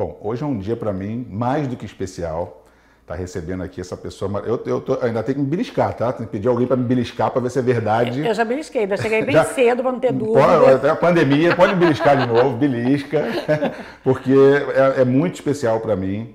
Bom, hoje é um dia para mim mais do que especial. Tá recebendo aqui essa pessoa. Eu, eu tô, ainda tenho que me beliscar, tá? Tem que pedir alguém para me beliscar para ver se é verdade. Eu já belisquei, já cheguei bem já, cedo para não ter dúvida. Pode, até a pandemia, pode me beliscar de novo, belisca, porque é, é muito especial para mim.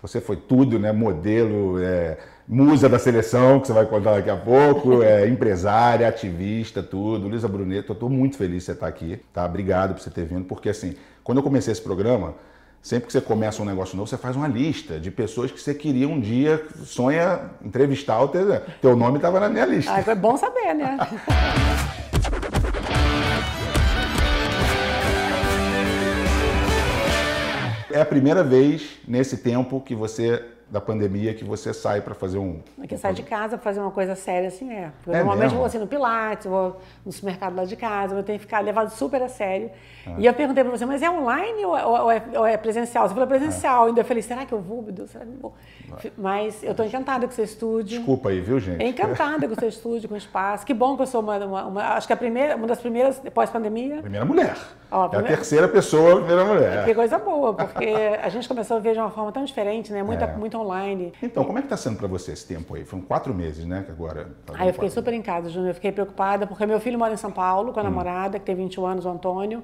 Você foi tudo, né? Modelo, é, musa da seleção, que você vai contar daqui a pouco, é, empresária, ativista, tudo. Luísa Bruneto, eu estou muito feliz de você estar aqui, tá? Obrigado por você ter vindo, porque assim, quando eu comecei esse programa, Sempre que você começa um negócio novo, você faz uma lista de pessoas que você queria um dia, sonha entrevistar. O teu, teu nome estava na minha lista. Ah, foi bom saber, né? é a primeira vez nesse tempo que você da pandemia que você sai para fazer um. Que sai de casa para fazer uma coisa séria assim é. Porque é normalmente mesmo? vou assim no Pilates, vou no supermercado lá de casa, eu tenho que ficar levado super a sério. Ah. E eu perguntei para você, mas é online ou, ou, é, ou é, presencial? Você falou presencial. É. Ainda eu falei, será que eu vou, meu Deus, será que eu vou? Mas eu estou encantada com o seu estúdio. Desculpa aí, viu, gente? Encantada com o seu estúdio, com o espaço. Que bom que eu sou uma, uma, uma acho que a primeira, uma das primeiras pós-pandemia. Primeira mulher. Ó, é a terceira pessoa, a primeira mulher. Que coisa boa, porque a gente começou a ver de uma forma tão diferente, né? Muita, é. Muito online. Então, como é que está sendo para você esse tempo aí? Foram quatro meses, né? Que agora. Tá ah, eu fiquei super em casa, Júnior. Eu fiquei preocupada, porque meu filho mora em São Paulo com a hum. namorada, que tem 21 anos, o Antônio.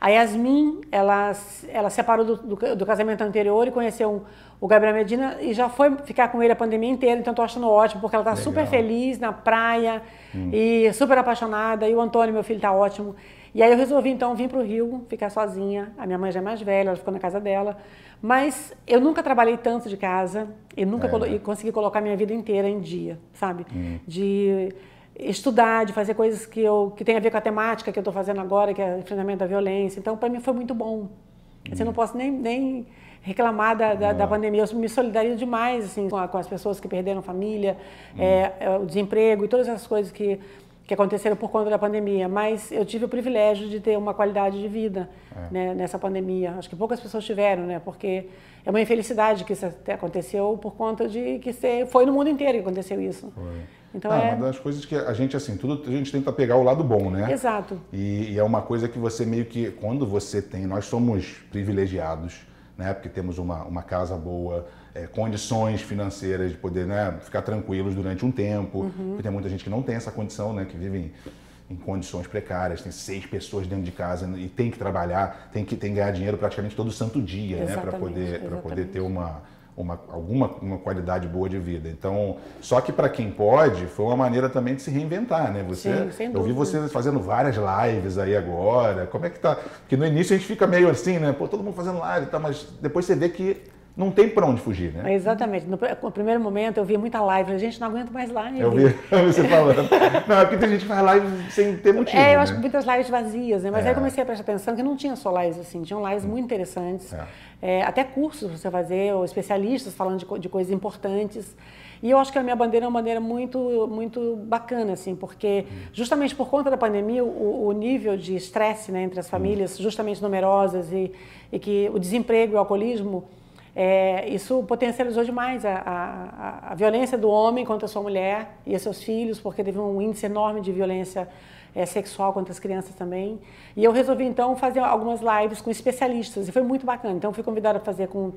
A Yasmin, ela, ela separou do, do, do casamento anterior e conheceu o Gabriel Medina e já foi ficar com ele a pandemia inteira, então estou achando ótimo, porque ela está super feliz na praia hum. e super apaixonada. E o Antônio, meu filho, está ótimo. E aí eu resolvi então vir para o Rio, ficar sozinha. A minha mãe já é mais velha, ela ficou na casa dela. Mas eu nunca trabalhei tanto de casa e nunca é. colo e consegui colocar minha vida inteira em dia, sabe? Hum. De estudar, de fazer coisas que eu que tem a ver com a temática que eu estou fazendo agora, que é o enfrentamento da violência. Então, para mim foi muito bom. Hum. Assim, eu não posso nem, nem reclamar da, da, da, pandemia. Eu me solidarizo demais assim, com, a, com as pessoas que perderam família, hum. é, o desemprego e todas essas coisas que que aconteceram por conta da pandemia, mas eu tive o privilégio de ter uma qualidade de vida é. né, nessa pandemia. Acho que poucas pessoas tiveram, né? Porque é uma infelicidade que isso aconteceu por conta de que foi no mundo inteiro que aconteceu isso. Foi. Então ah, é uma das coisas que a gente assim, tudo a gente tenta pegar o lado bom, né? Exato. E, e é uma coisa que você meio que quando você tem, nós somos privilegiados, né? Porque temos uma, uma casa boa, é, condições financeiras de poder né, ficar tranquilos durante um tempo. Uhum. Porque tem muita gente que não tem essa condição, né, que vive em, em, condições precárias, tem seis pessoas dentro de casa e tem que trabalhar, tem que, tem que ganhar dinheiro praticamente todo santo dia, né, para poder, poder ter uma, uma, alguma uma qualidade boa de vida. Então, só que para quem pode, foi uma maneira também de se reinventar, né? Você, Sim, eu vi você fazendo várias lives aí agora. Como é que tá? Porque no início a gente fica meio assim, né? Pô, todo mundo fazendo live, tá? Mas depois você vê que não tem para onde fugir, né? Exatamente. No, primeiro momento eu vi muita live, a gente não aguenta mais live. Eu vi você falando. não, é porque tem gente que faz live sem ter motivo. É, eu né? acho que muitas lives vazias, né? Mas é. aí eu comecei a prestar atenção que não tinha só lives assim, tinham lives hum. muito interessantes. É. É, até cursos você fazer, ou especialistas falando de, de, coisas importantes. E eu acho que a minha bandeira é uma bandeira muito, muito bacana, assim, porque hum. justamente por conta da pandemia, o, o nível de estresse né, entre as hum. famílias, justamente numerosas, e, e que o desemprego e o alcoolismo é, isso potencializou demais a, a, a, violência do homem contra a sua mulher e seus filhos, porque teve um índice enorme de violência é, sexual contra as crianças também. E eu resolvi então fazer algumas lives com especialistas e foi muito bacana. Então fui convidada a fazer com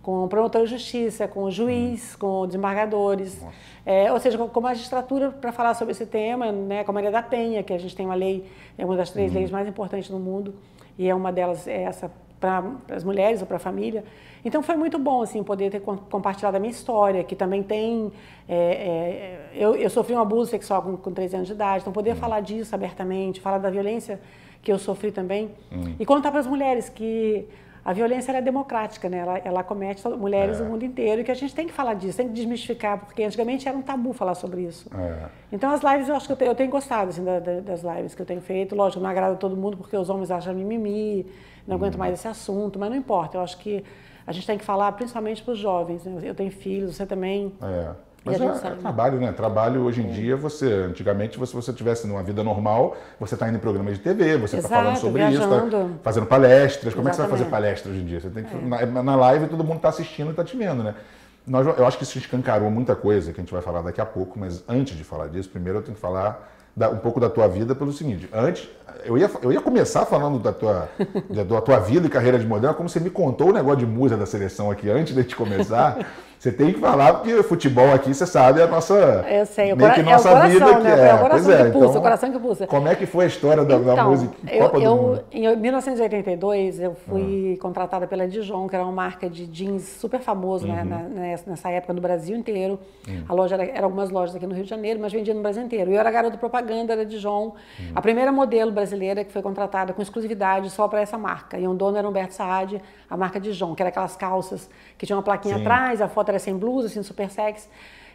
com o promotor de justiça, com o juiz, hum. com desembargadores, é, ou seja, com, com magistratura para falar sobre esse tema, né, com a Maria da Penha, que a gente tem uma lei, é uma das três uhum. leis mais importantes no mundo, e é uma delas é essa para as mulheres ou para a família. Então foi muito bom assim poder ter compartilhado a minha história, que também tem. É, é, eu, eu, sofri um abuso sexual com, com 13 anos de idade, então poder hum. falar disso abertamente, falar da violência que eu sofri também. Hum. E contar para as mulheres que a violência é democrática, né? ela, ela comete mulheres é. do mundo inteiro e que a gente tem que falar disso, tem que desmistificar, porque antigamente era um tabu falar sobre isso. É. Então as lives, eu acho que eu tenho, eu tenho gostado assim, da, da, das lives que eu tenho feito. Lógico, não agrada todo mundo porque os homens acham mimimi, não aguento mais esse assunto, mas não importa. Eu acho que a gente tem que falar principalmente para os jovens. Né? Eu tenho filhos, você também. É. Mas é, é, trabalho, né? Trabalho hoje em é. dia, você, antigamente, se você, tivesse numa vida normal, você está indo em programas de TV, você está falando sobre viajando. isso, tá fazendo palestras. Como Exatamente. é que você vai fazer palestras hoje em dia? Você tem que, é. na, na live todo mundo está assistindo e está te vendo, né? Nós, eu acho que isso escancarou muita coisa que a gente vai falar daqui a pouco, mas antes de falar disso, primeiro eu tenho que falar da, um pouco da tua vida pelo seguinte. Antes, eu ia, eu ia começar falando da tua, da, tua vida e carreira de modelo, como você me contou o negócio de musa da seleção aqui antes de gente começar. Você tem que falar, porque futebol aqui, você sabe, é a nossa. Eu sei, o, cora... que nossa é o coração, vida né? Que é. é o coração pois que pulsa, então, o coração que pulsa. Como é que foi a história da, então, da música eu, Copa eu, do Mundo? Em 1982, eu fui ah. contratada pela Dijon, que era uma marca de jeans super famoso né, uhum. né, nessa época no Brasil inteiro. Uhum. A loja era, era, algumas lojas aqui no Rio de Janeiro, mas vendia no Brasil inteiro. Eu era garota propaganda da Dijon, uhum. a primeira modelo brasileira que foi contratada com exclusividade só para essa marca. E o dono era Humberto Saad, a marca Dijon, que era aquelas calças que tinha uma plaquinha Sim. atrás, a foto era sem blusa, assim, super sexy.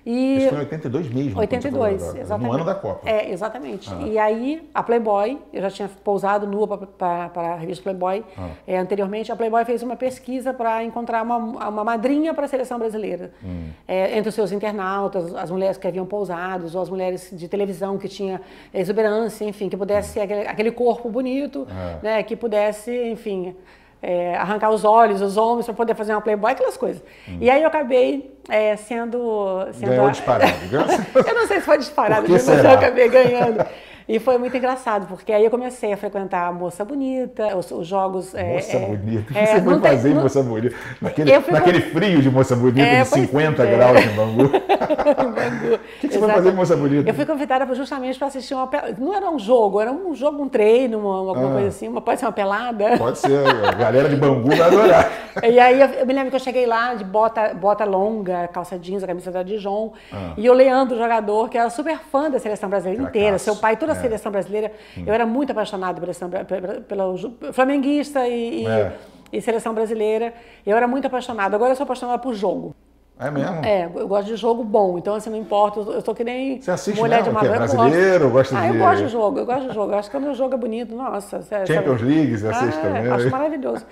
E... Isso foi em 82 mesmo. 82, exatamente. No ano da Copa. É, exatamente. Ah. E aí, a Playboy, eu já tinha pousado nua para a revista Playboy. Ah. É, anteriormente, a Playboy fez uma pesquisa para encontrar uma, uma madrinha para a seleção brasileira. Hum. É, entre os seus internautas, as mulheres que haviam pousado, ou as mulheres de televisão que tinha exuberância, enfim, que pudesse ser aquele, aquele corpo bonito, ah. né, que pudesse, enfim, é, arrancar os olhos, os ombros para poder fazer uma playboy, aquelas coisas. Hum. E aí eu acabei é, sendo... sendo Ganhou disparado. eu não sei se foi disparado, mas eu acabei ganhando. E foi muito engraçado, porque aí eu comecei a frequentar a Moça Bonita, os, os jogos. É, moça é, Bonita? O que é, você foi fazer em Moça Bonita? Naquele, naquele frio de Moça Bonita, é, de 50 é. graus em Bangu. em Bangu. O que, que você foi fazer em Moça Bonita? Eu fui convidada justamente para assistir uma. Não era um jogo, era um jogo, um treino, uma, alguma ah. coisa assim. Uma, pode ser uma pelada. Pode ser, a galera de Bangu vai adorar. e aí eu, eu, me lembro que eu cheguei lá de bota, bota longa, calça jeans, a camisa da Dijon, ah. e o Leandro, jogador, que era super fã da seleção brasileira inteira, seu pai, toda a seleção brasileira. Hum. Eu era muito apaixonada pela, pela, pela flamenguista e, é. e, e, seleção brasileira. Eu era muito apaixonada. Agora eu sou apaixonada por jogo. É mesmo? É, eu gosto de jogo bom, então assim, não importa, eu sou que nem Você assiste mulher mesmo, de uma é brasileiro, gosta ah, de... eu gosto de jogo, eu gosto de jogo, eu acho que o jogo é bonito, nossa... Champions League, você assiste ah, também? acho maravilhoso.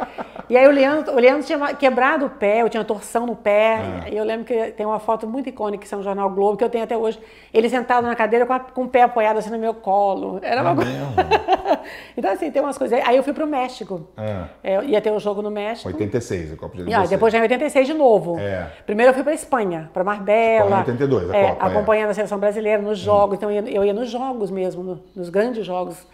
E aí o Leandro, o Leandro tinha quebrado o pé, eu tinha torção no pé, ah. e eu lembro que tem uma foto muito icônica, que é um jornal Globo, que eu tenho até hoje, ele sentado na cadeira com, a, com o pé apoiado assim no meu colo, era uma ah, coisa... então assim, tem umas coisas, aí eu fui pro México, ah. é, ia ter o um jogo no México. 86, o Copa de 86. E, ah, depois já em 86 de novo. É. Primeiro eu fui pra Espanha, para Marbella. 82, a é, Copa, acompanhando é. a seleção brasileira nos jogos. Hum. Então eu ia, eu ia, nos jogos mesmo, no, nos grandes jogos.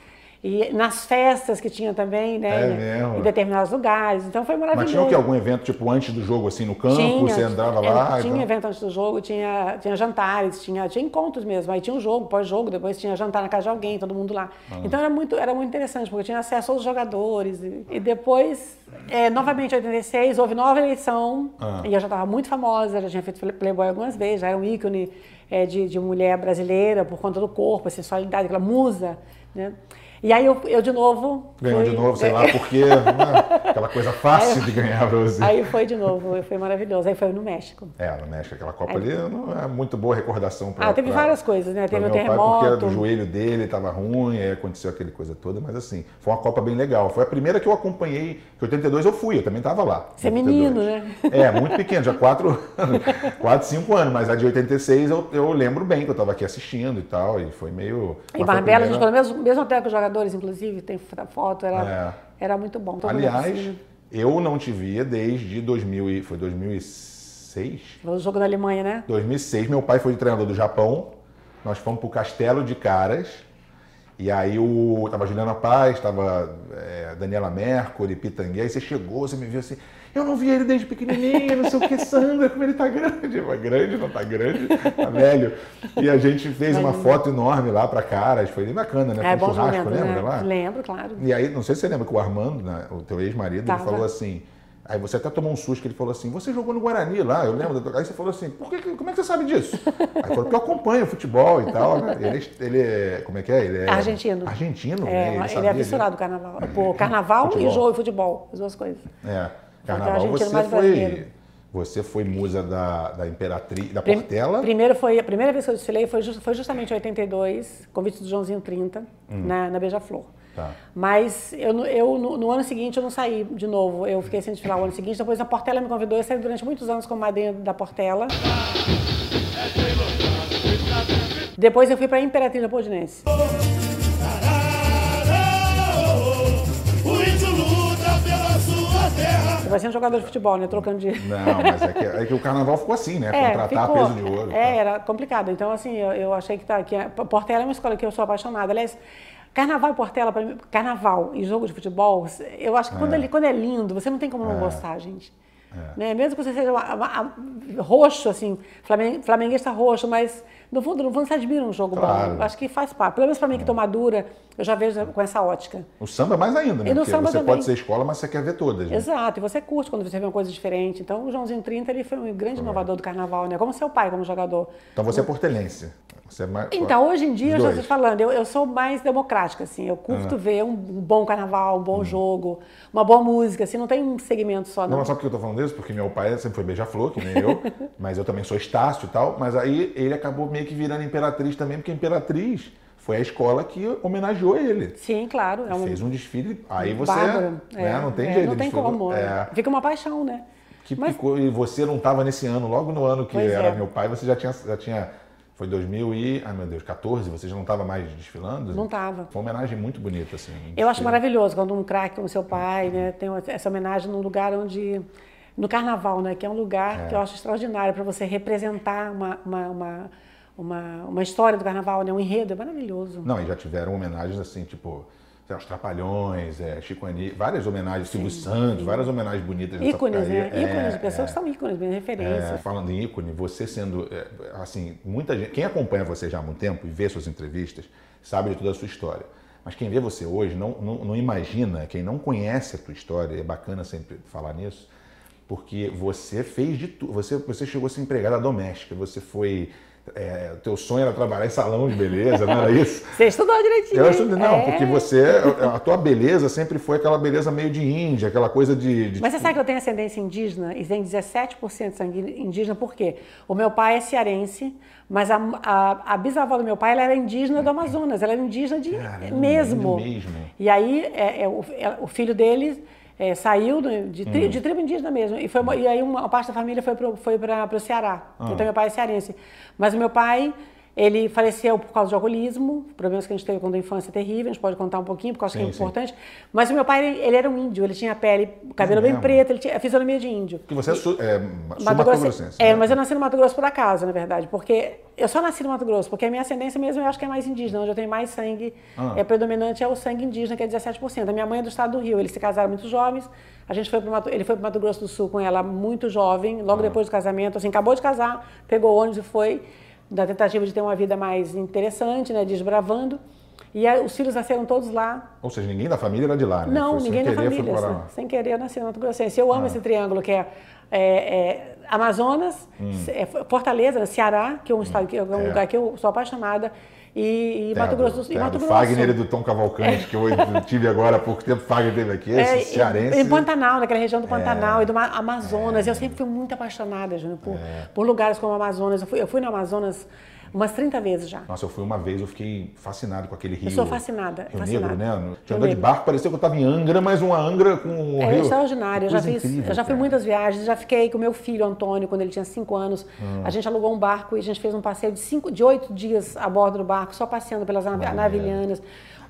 E nas festas que tinha também, né? É mesmo. Em determinados lugares. Então foi maravilhoso. Mas tinha que algum evento, tipo, antes do jogo, assim, no campo? Tinha, você andava lá? É, tinha então... evento antes do jogo, tinha, tinha jantares, tinha, tinha encontros mesmo. Aí tinha um jogo, pós-jogo, depois tinha jantar na casa de alguém, todo mundo lá. Ah. Então era muito, era muito interessante, porque tinha acesso aos jogadores. E, e depois, é, novamente, em 86, houve nova eleição. Ah. E eu já estava muito famosa, já tinha feito Playboy algumas vezes, já era um ícone é, de, de mulher brasileira por conta do corpo, a sensualidade, aquela musa, né? E aí eu, eu de novo. Ganhou fui... de novo, sei lá porque. Né? Aquela coisa fácil de ganhar para você. Aí foi de novo, foi maravilhoso. Aí foi no México. É, no México, aquela Copa ali não é muito boa recordação para. Ah, teve pra, várias coisas, né? Teve o terremoto. Pai porque do joelho dele, estava ruim, aí aconteceu aquela coisa toda, mas assim, foi uma Copa bem legal. Foi a primeira que eu acompanhei, que 82 eu fui, eu também estava lá. Você é menino, né? É, muito pequeno, já 4, 4 5 anos, mas a de 86 eu, eu lembro bem que eu estava aqui assistindo e tal, e foi meio. Em Marbella, primeira... a gente mesmo, mesmo até com os inclusive, tem foto, era, é. era muito bom. Aliás, eu não te via desde 2000, foi 2006? O jogo da Alemanha, né? 2006, meu pai foi treinador do Japão, nós fomos para o Castelo de Caras, e aí o, tava Juliana Paz, tava é, Daniela Mercury, Pitanguei, aí você chegou, você me viu assim, eu não vi ele desde pequenininho, não sei o que, Sandra, como ele tá grande. Mas grande, não tá grande, tá velho. E a gente fez uma foto enorme lá para Caras, foi bem bacana, né? É, foi um churrasco, lembra né? lá? Lembro, claro. E aí, não sei se você lembra que o Armando, né, o teu ex-marido, ele falou assim, Aí você até tomou um susto que ele falou assim: você jogou no Guarani lá, eu lembro. Aí você falou assim: Por que, como é que você sabe disso? Aí falou: Porque eu acompanho futebol e tal. Né? Ele, ele é. Como é que é? Ele é. Argentino. Argentino, é, né? Ele, ele é fissurado carnaval. Por carnaval e jogo e futebol, as duas coisas. É. Carnaval você foi. Você foi musa da, da Imperatriz, da Portela? Primeiro foi, a primeira vez que eu desfilei foi, just, foi justamente em 82, convite do Joãozinho 30, hum. na, na Beija-Flor. Tá. Mas eu, eu no, no, ano seguinte eu não saí de novo. Eu fiquei sem desfilar o ano seguinte. Depois a Portela me convidou. Eu saí durante muitos anos como madrinha da Portela. Depois eu fui para a Imperatriz Leopoldinense. Parecendo jogador de futebol, né? Trocando de. Não, mas é que, é que o carnaval ficou assim, né? É, Contratar ficou, peso de ouro. É, tá. era complicado. Então, assim, eu, eu achei que tá. Que Portela é uma escola que eu sou apaixonada. Aliás, Carnaval e Portela, para mim, carnaval e jogo de futebol, eu acho que quando, é. Ele, quando é lindo, você não tem como não é. gostar, gente. É. Né? Mesmo que você seja uma, uma, uma, roxo, assim, flamenguista roxo, mas no fundo, no fundo você admira um jogo claro. bom. Acho que faz parte. Pelo menos para mim que estou madura, eu já vejo com essa ótica. O samba mais ainda, né? E no Porque samba você também. pode ser escola, mas você quer ver todas. Né? Exato, e você curte quando você vê uma coisa diferente. Então o Joãozinho 30 ele foi um grande inovador do carnaval, né? Como seu pai como jogador. Então você é portelense. Você é mais... Então, hoje em dia, eu já estou falando, eu, eu, sou mais democrática, assim. Eu curto ah. ver um bom carnaval, um bom hum. jogo, uma boa música, assim, não tem um segmento só, não. Não, mas sabe por que eu estou falando isso? Porque meu pai sempre foi beija-flor, que nem eu, mas eu também sou Estácio e tal, mas aí ele acabou meio que virando Imperatriz também, porque Imperatriz foi a escola que homenageou ele. Sim, claro. É um... Fez um desfile, aí você, Bárbaro. né, é, não tem é, jeito. Não tem como, é. fica uma paixão, né? Que Mas... picou, e você não estava nesse ano, logo no ano que pois era é. meu pai, você já tinha, já tinha foi 2000 e, ai meu Deus, 14, você já não estava mais desfilando? Não estava. Foi uma homenagem muito bonita, assim. Eu acho maravilhoso quando um craque como seu pai, né, tem essa homenagem num lugar onde no carnaval, né, que é um lugar é. que eu acho extraordinário para você representar uma, uma, uma, uma, uma história do carnaval, né, um enredo, é maravilhoso. Não, e já tiveram homenagens assim, tipo os Trapalhões, é, Chico Anísio, várias homenagens, Silvio Santos, várias homenagens bonitas. Ícones, né? É, ícones, pessoas é, que são ícones, bem referência. É, falando em ícone, você sendo, é, assim, muita gente, quem acompanha você já há muito tempo e vê suas entrevistas, sabe de toda a sua história. Mas quem vê você hoje não, não, não imagina, quem não conhece a tua história, é bacana sempre falar nisso, porque você fez de tudo, você, você chegou a ser empregada doméstica, você foi é, o teu sonho era trabalhar em salão de beleza, não era isso? Você estudou direitinho. Eu estudei, não, é. porque você, a tua beleza sempre foi aquela beleza meio de índia, aquela coisa de. de Mas você sabe que eu tenho ascendência indígena e tem 17% de sangue indígena, por quê? O meu pai é cearense, mas a, a, a bisavó do meu pai ela era indígena do Amazonas, ela era indígena de, Caramba, mesmo. mesmo. E aí é, é, o, é, o filho dele é, saiu de, tri, hum. de tribo indígena mesmo. E, foi, e aí uma, parte da família foi para o Ceará. Ah. Então meu pai é cearense. Mas o meu pai ele faleceu por causa de alcoolismo, problemas que a gente teve quando a infância é terrível, a gente pode contar um pouquinho, porque eu acho sim, que é importante. Sim. Mas o meu pai, ele, ele, era um índio, ele tinha pele, cabelo é bem preto, ele tinha a fisionomia de índio. Que você é, su, é Mato Grossense. É, né? mas eu nasci no Mato Grosso por acaso, na verdade, porque eu só nasci no Mato Grosso, porque a minha ascendência mesmo eu acho que é mais indígena, onde eu tenho mais sangue, ah. é predominante é o sangue indígena, que é 17%. A minha mãe é do estado do Rio, eles se casaram muito jovens, a gente foi pro Mato, ele foi para o Mato Grosso do Sul com ela muito jovem, logo ah. depois do casamento, assim, acabou de casar, pegou ônibus e foi da tentativa de ter uma vida mais interessante, né, desbravando. E aí, os filhos nasceram todos lá. Ou seja, ninguém da família era de lá, né? Não, foi ninguém da família. Sem, sem querer, eu nasci no Mato Grossense. Eu amo ah. esse triângulo que é, é, é Amazonas, hum. é Fortaleza, Ceará, que é um, hum. estado, que é um é. lugar que eu sou apaixonada, e, e Mato Grosso do Sul. Mato do Grosso. Fagner e do Tom Cavalcante, que eu tive agora há pouco tempo, Fagner teve aqui, é, esse cearense. Em Pantanal, naquela região do Pantanal é, e do Amazonas. É, eu sempre fui muito apaixonada, Júnior, por, é. por lugares como o Amazonas. Eu fui, eu fui no Amazonas Umas 30 vezes já. Nossa, eu fui uma vez, eu fiquei fascinado com aquele rio. Eu sou fascinada. Rio fascinada. Negro, né? Tinha andado de barco, parecia que eu estava em Angra, mas uma Angra com um é rio. É extraordinário. Eu já, fiz, incrível, eu já fui muitas viagens, já fiquei com meu filho Antônio, quando ele tinha 5 anos. Hum. A gente alugou um barco e a gente fez um passeio de, cinco, de 8 dias a bordo do barco, só passeando pelas navilhanas.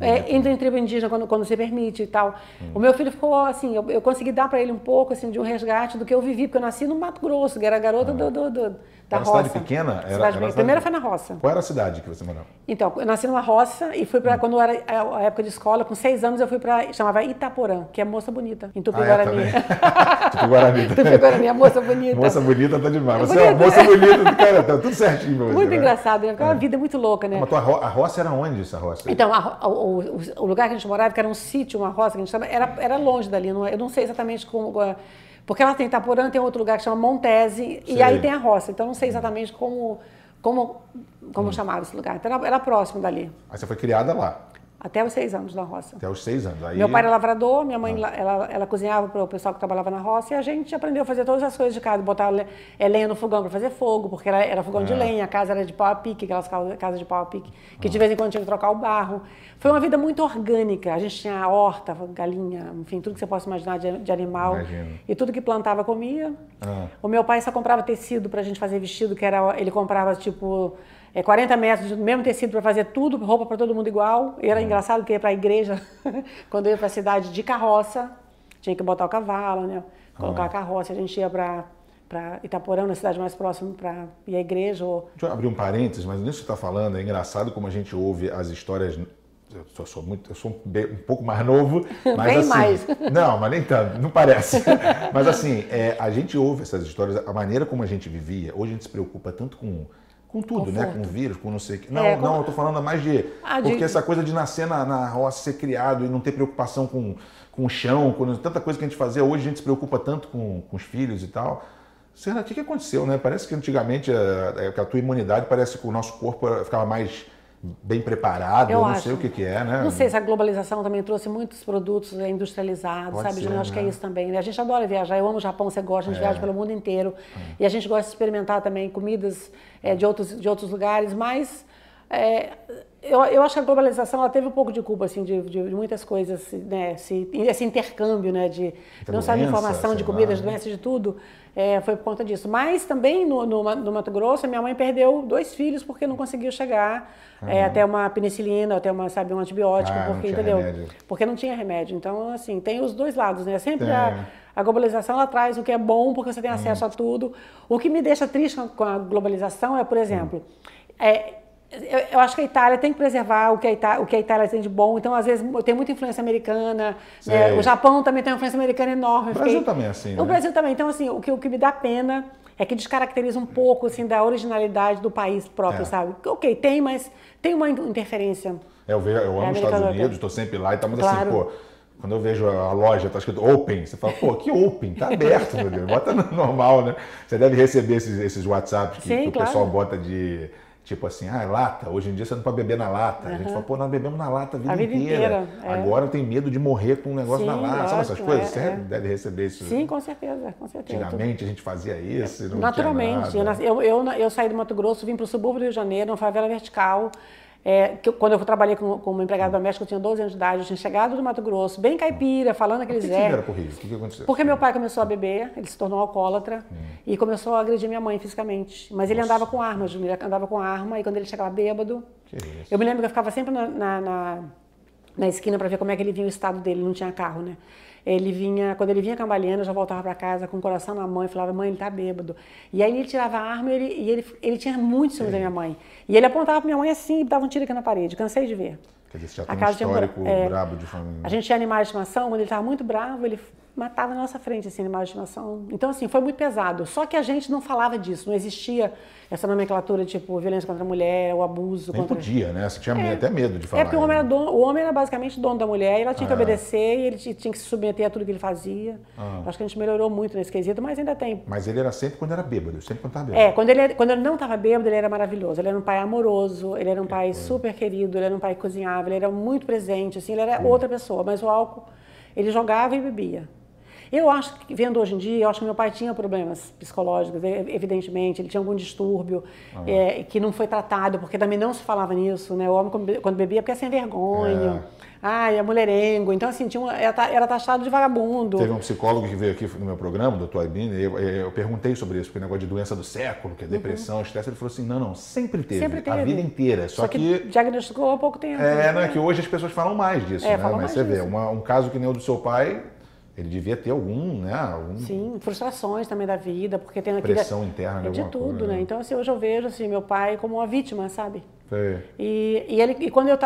É, tribo indígena quando, quando se permite e tal. Hum. O meu filho ficou assim, eu, eu consegui dar para ele um pouco assim de um resgate do que eu vivi, porque eu nasci no Mato Grosso, que era garota ah. do, do, do da era roça. cidade pequena? Era, cidade era cidade... Primeiro foi na roça. Qual era a cidade que você morava? Então, eu nasci numa roça e fui para, hum. quando era a época de escola, com seis anos eu fui para, chamava Itaporã, que é Moça Bonita, em Tupi-Guarani. Ah, é, Tupi-Guarani. Tupi-Guarani, a Moça Bonita. Moça Bonita tá demais. Você bonita. é uma moça bonita, cara, tá tudo certinho pra você. Muito né? engraçado, né? Porque é uma vida muito louca, né? Mas tua ro a roça era onde, essa roça? Então, a, o, o, o, lugar que a gente morava, que era um sítio, uma roça que a gente chama, era, era longe dali, não, eu não sei exatamente como porque ela tem Itaporã, tem outro lugar que chama Montese, e aí tem a roça. Então não sei exatamente como, como, como hum. chamava esse lugar. Então era, era próximo dali. Aí você foi criada lá? Até os seis anos na roça. Até os seis anos. Aí... Meu pai era lavrador, minha mãe ah. ela, ela cozinhava para o pessoal que trabalhava na roça e a gente aprendeu a fazer todas as coisas de casa, botar é, lenha no fogão para fazer fogo, porque era, era fogão de é. lenha, a casa era de pau a pique, aquelas casas de pau a pique, que de ah. vez em quando tinha que trocar o barro. Foi uma vida muito orgânica. A gente tinha horta, galinha, enfim, tudo que você possa imaginar de, de animal. Imagino. E tudo que plantava comia. Ah. O meu pai só comprava tecido para a gente fazer vestido, que era ele comprava tipo é, 40 metros do mesmo tecido para fazer tudo, roupa para todo mundo igual. E era uhum. engraçado que ia para a igreja, quando eu ia para a cidade de carroça, tinha que botar o cavalo, né? colocar a carroça, a gente ia para para Itaporã, na cidade mais próxima, para ir à igreja. Ou... Deixa eu abrir um parênteses, mas nisso que você está falando, é engraçado como a gente ouve as histórias eu sou, sou, muito, eu sou um, um, pouco mais novo, mas Bem assim, mais. não, mas nem tanto, não parece. mas assim, é, a gente ouve essas histórias, a maneira como a gente vivia. Hoje a gente se preocupa tanto com com tudo, né? Conforto. né? Com vírus, com não sei o que. Não, é, não, eu tô falando mais de. Ah, porque de... essa coisa de nascer na, na roça, ser criado e não ter preocupação com, com o chão, com tanta coisa que a gente fazia. Hoje a gente se preocupa tanto com, com os filhos e tal. Será o que, que aconteceu, né? Parece que antigamente a, é, a, a tua imunidade parece que o nosso corpo ficava mais bem preparado, eu, eu não acho. sei o que, que, é, né? Não sei se a globalização também trouxe muitos produtos industrializados, Pode sabe? Ser, acho né? que é isso também. Né? A gente adora viajar, eu amo o Japão, você gosta, a gente é. viaja pelo mundo inteiro. É. E a gente gosta de experimentar também comidas é, de, outros, de outros lugares, mas é, eu, eu acho que a globalização ela teve um pouco de culpa assim, de, de, de muitas coisas, né? esse, esse intercâmbio né? de não só de informação, de comidas, de doenças, de tudo é, foi por conta disso. Mas também no, no, no, Mato Grosso, minha mãe perdeu dois filhos porque não conseguiu chegar uhum. é, até uma penicilina, até uma, sabe, um antibiótico, ah, porque, entendeu? Remédio. Porque não tinha remédio. Então, assim, tem os dois lados, né? Sempre a, a, globalização ela traz o que é bom porque você tem acesso uhum. a tudo. O que me deixa triste com a globalização é, por exemplo, uhum. é, eu, eu, acho que a Itália tem que preservar o que a Itália, o que a Itália tem de bom. Então, às vezes, tem muita influência americana. Né? O Japão também tem uma influência americana enorme. O Brasil também é assim, né? O Brasil também. Então, assim, o que, o que me dá pena é que descaracteriza um pouco, assim, da originalidade do país próprio, é. sabe? Ok, tem, mas tem uma interferência. É, eu, vejo, eu amo os Estados Unidos, estou sempre lá e estamos assim, claro. assim, pô... Quando eu vejo a loja, tá escrito open, você fala, pô, que open? Tá aberto, meu Deus. Bota no normal, né? Você deve receber esses, esses WhatsApps que, Sim, que o claro. pessoal bota de Tipo assim, ah, é lata. Hoje em dia você não pode beber na lata. Uhum. A gente fala, pô, nós bebemos na lata a vida, a vida inteira. inteira é. Agora tenho medo de morrer com um negócio Sim, na lata. Sabe essas coisas? É, você é. deve receber isso. Sim, com certeza, com certeza. Antigamente a gente fazia isso. Naturalmente. Eu, eu, eu, saí do Mato Grosso, vim para o subúrbio do Rio de Janeiro, uma favela vertical. É, que, quando eu trabalhei como, como empregada doméstica, eu tinha 12 anos de idade, eu tinha chegado do Mato Grosso, bem caipira, falando aqueles Zé. Por que, que Rio? O que, que aconteceu? Porque meu pai começou a beber, ele se tornou alcoólatra hum. e começou a agredir minha mãe fisicamente. Mas ele Nossa. andava com arma, ele andava com arma e quando ele chegava bêbado. eu me lembro que eu ficava sempre na, na, na, na esquina para ver como é que ele vinha o estado dele, não tinha carro, né? Ele vinha, quando ele vinha cambaleando, eu já voltava para casa com o coração na mão e falava, mãe, ele tá bêbado. E aí ele tirava a arma e ele, e ele, ele tinha muito ciúme da minha mãe. E ele apontava para minha mãe assim e dava um tiro aqui na parede. Cansei de ver. Quer dizer, você já tem a casa um histórico tinha, é, brabo de família. A gente tinha animais de estimação, quando ele estava muito bravo, ele matava na nossa frente, assim, animais de estimação. Então, assim, foi muito pesado. Só que a gente não falava disso, não existia essa nomenclatura tipo violência contra a mulher, o abuso Nem contra... podia, né? Você tinha é, até medo de falar. É porque o homem, era dono, o homem era basicamente dono da mulher, e ela tinha que ah. obedecer, e ele tinha que se submeter a tudo que ele fazia. Ah. Acho que a gente melhorou muito nesse quesito, mas ainda tem. Mas ele era sempre quando era bêbado, sempre quando estava bêbado. É, quando ele, quando ele não estava bêbado, ele era maravilhoso. Ele era um pai amoroso, ele era um que pai super querido, ele era um pai que cozinhava, ele era muito presente, assim, ele era hum. outra pessoa, mas o álcool, ele jogava e bebia. Eu acho que, vendo hoje em dia, eu acho que meu pai tinha problemas psicológicos, evidentemente, ele tinha algum distúrbio uhum. é, que não foi tratado, porque também não se falava nisso, né? O homem, quando bebia, porque é sem vergonha. É. Ai, é mulherengo. Então, assim, tinha uma, era taxado de vagabundo. Teve um psicólogo que veio aqui no meu programa, o doutor Albini, eu, eu, perguntei sobre isso, porque o negócio de doença do século, que é depressão, uhum. estresse, ele falou assim, não, não, sempre teve, sempre teve. a vida inteira. Só, só que, que, diagnosticou há pouco tempo. É, né? não é que hoje as pessoas falam mais disso, é, né? Mas você disso. vê, uma, um caso que nem o do seu pai, ele devia ter algum, né? Algum... Sim, frustrações também da vida, porque tem aquele... Pressão interna é de tudo, coisa, né? né? Então, assim, hoje eu vejo assim, meu pai como uma vítima, sabe? E, e, ele, e quando eu...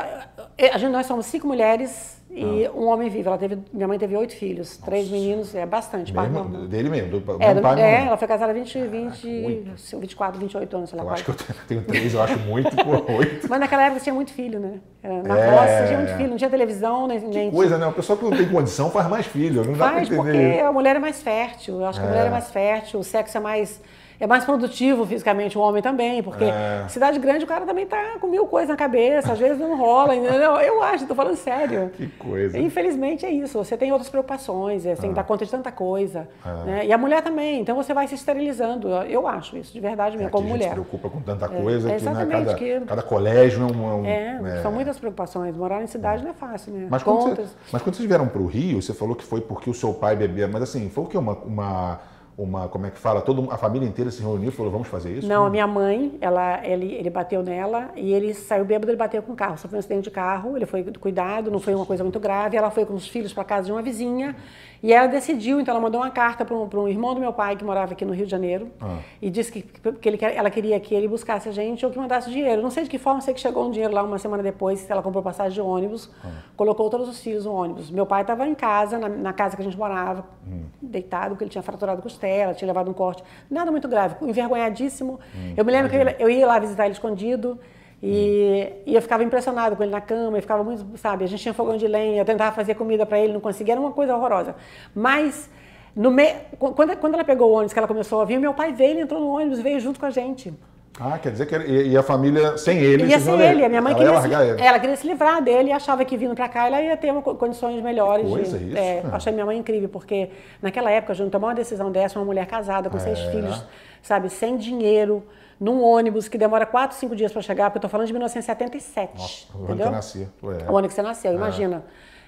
A gente, nós somos cinco mulheres e ah. um homem vivo. Ela teve, minha mãe teve oito filhos, Nossa. três meninos, é bastante. Mesmo, dele mesmo, do, é, do, pai, é ela foi casada 20, 20, 24, 28 anos, sei lá. Eu acho que eu tenho três, eu acho muito oito. Mas naquela época tinha muito filho, né? Na é, roça tinha muito filho, não tinha televisão, nem... Que coisa, né? O pessoal que não tem condição faz mais filho, não dá faz, pra entender. porque a mulher é mais fértil, eu acho que a mulher é, é mais fértil, o sexo é mais é mais produtivo fisicamente o homem também, porque é. cidade grande o cara também tá com mil coisas na cabeça, às vezes não rola, entendeu? Eu acho, tô falando sério. Que coisa. Infelizmente é isso, você tem outras preocupações, você tem que dar conta de tanta coisa. É. Né? E a mulher também, então você vai se esterilizando, eu acho isso, de verdade mesmo, é, como mulher. se preocupa com tanta é, coisa que, né, cada, que, cada colégio é um... É, é, são muitas preocupações, morar em cidade não é fácil, né? Mas quando, você, mas quando vocês vieram para o Rio, você falou que foi porque o seu pai bebia, mas assim, foi o que? Uma, uma uma, como é que fala, toda a família inteira se reuniu e falou, vamos fazer isso? Não, a minha mãe, ela, ele, ele bateu nela e ele saiu bêbado, ele bateu com o carro, sofreu um acidente de carro, ele foi cuidado, não foi uma coisa muito grave, ela foi com os filhos para casa de uma vizinha e ela decidiu, então ela mandou uma carta para um, um, irmão do meu pai que morava aqui no Rio de Janeiro ah. e disse que, que ele, ela queria que ele buscasse a gente ou que mandasse dinheiro. Não sei de que forma, sei que chegou um dinheiro lá uma semana depois, ela comprou passagem de ônibus, ah. colocou todos os filhos no ônibus. Meu pai estava em casa, na, na, casa que a gente morava, hum. deitado, porque ele tinha fraturado costela, tinha levado um corte, nada muito grave, envergonhadíssimo. Hum. Eu me lembro Imagina. que eu, ia lá visitar ele escondido. E, e, eu ficava impressionado com ele na cama, eu ficava muito, sabe, a gente tinha fogão de lenha, eu tentava fazer comida para ele, não conseguia, era uma coisa horrorosa. Mas, no me... quando, quando ela pegou o ônibus, que ela começou a vir, meu pai veio, ele entrou no ônibus, veio junto com a gente. Ah, quer dizer que e a família sem ele? Ia sem ele, a minha mãe queria, se, ele. ela queria se livrar dele e achava que vindo para cá ela ia ter uma, condições melhores. Que coisa, de, isso. É, achei minha mãe incrível, porque naquela época, a gente tomar uma decisão dessa, uma mulher casada com é. seis filhos, sabe, sem dinheiro, num ônibus que demora 4, 5 dias para chegar, porque eu estou falando de 1977. Nossa, o ano que eu nasci. É. O ano que você nasceu, é. imagina.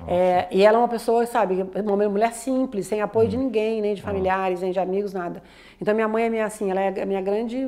É, e ela é uma pessoa, sabe, uma mulher simples, sem apoio hum. de ninguém, nem de familiares, nem de amigos, nada. Então minha mãe é minha assim, ela é a minha grande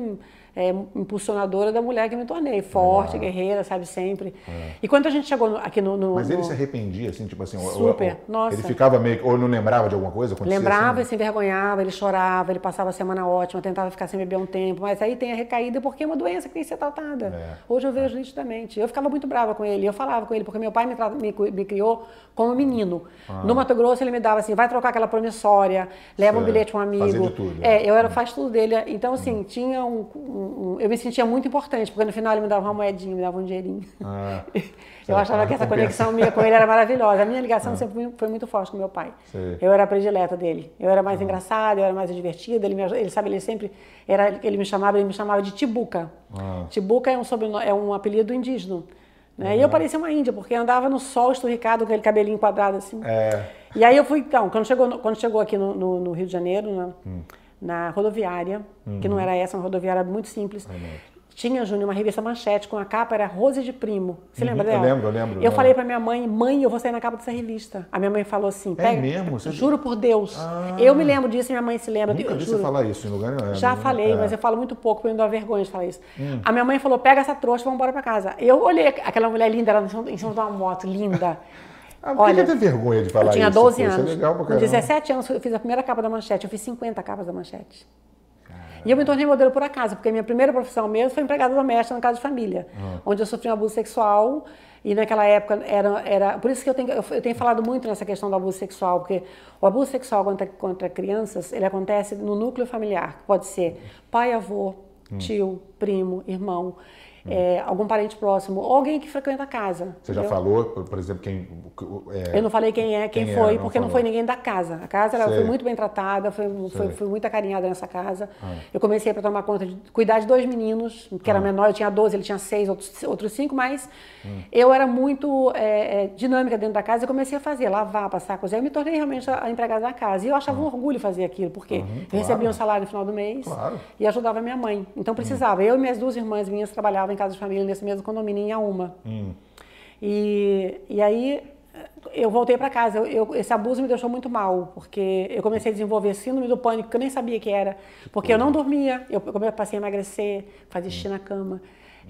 é, impulsionadora da mulher que me tornei. Forte, guerreira, sabe, sempre. É. E quando a gente chegou aqui no, no Mas ele no... se arrependia, assim, tipo assim... Super, ou, nossa. Ele ficava meio... Ou não lembrava de alguma coisa? Lembrava assim, e se envergonhava, ele chorava, ele passava a semana ótima, tentava ficar sem beber um tempo, mas aí tem a recaída porque é uma doença que tem que ser tratada. É. Hoje eu vejo nitidamente. Eu ficava muito brava com ele, eu falava com ele, porque meu pai me, me, me criou como menino. Ah. No Mato Grosso ele me dava assim, vai trocar aquela promissória, leva um bilhete para um amigo. Fazia de tudo. É, eu era, faz tudo dele. Então, assim, hum. tinha um, um, um, Eu me sentia muito importante, porque no final ele me dava uma moedinha, me dava um dinheirinho. Ah, eu achava que essa conexão minha com ele era maravilhosa. A minha ligação ah. sempre foi muito forte com meu pai. Eu era a predileta dele. Eu era mais ah. engraçada, eu era mais divertida. Ele, me, ele sabe, ele sempre era, ele me chamava, ele me chamava de Tibuca. Ah. Tibuca é um sobrenome, é um apelido indígena. Né? Uhum. E eu parecia uma índia, porque andava no sol esturricado com aquele cabelinho quadrado assim. É. E aí eu fui, então, quando chegou, quando chegou aqui no, no, no Rio de Janeiro, né, hum. Na rodoviária, uhum. que não uhum. era essa, uma rodoviária muito simples, tinha, Júnior, uma revista Manchete com a capa, era Rose de Primo. Você uhum, lembra dela? Eu lembro, eu lembro. Eu lembro. falei pra minha mãe, mãe, eu vou sair na capa dessa revista. A minha mãe falou assim, é mesmo? Você... juro por Deus. Ah, eu me lembro disso e minha mãe se lembra. Nunca eu, vi juro. você falar isso em lugar nenhum. Já falei, é. mas eu falo muito pouco, porque eu me dou vergonha de falar isso. Hum. A minha mãe falou, pega essa trouxa, vamos embora pra casa. Eu olhei aquela mulher linda, ela em cima de uma moto, linda. Ah, por Olha, que vergonha de falar isso? Eu tinha 12 isso? anos. Isso é legal Com 17 anos eu fiz a primeira capa da manchete. Eu fiz 50 capas da manchete. E eu me tornei modelo por acaso, porque a minha primeira profissão mesmo foi empregada doméstica na casa de família, uhum. onde eu sofri um abuso sexual. E naquela época era, era. Por isso que eu tenho, eu tenho falado muito nessa questão do abuso sexual, porque o abuso sexual contra, contra crianças ele acontece no núcleo familiar, que pode ser pai, avô, hum. tio, primo, irmão é, algum parente próximo, ou alguém que frequenta a casa. Você entendeu? já falou, por exemplo, quem. É, eu não falei quem é, quem, quem foi, porque não, não foi ninguém da casa. A casa ela foi muito bem tratada, foi, foi, foi, muito acarinhada nessa casa. Ah. Eu comecei para tomar conta de cuidar de dois meninos, que era ah. menor, eu tinha 12, ele tinha 6, outros, outros 5, mas hum. eu era muito é, é, dinâmica dentro da casa e comecei a fazer, lavar, passar, cozinhar. Eu me tornei realmente a empregada da casa. E eu achava ah. um orgulho fazer aquilo, porque uhum, eu claro. recebia um salário no final do mês claro. e ajudava minha mãe. Então precisava. Hum. Eu e minhas duas irmãs minhas trabalhavam em casa de família nesse mesmo condomínio em Auma. Hum. E, e aí eu voltei para casa. Eu, eu, esse abuso me deixou muito mal, porque eu comecei a desenvolver síndrome do pânico que eu nem sabia que era, porque eu não dormia, eu, eu passei a emagrecer, fazia xixi na cama.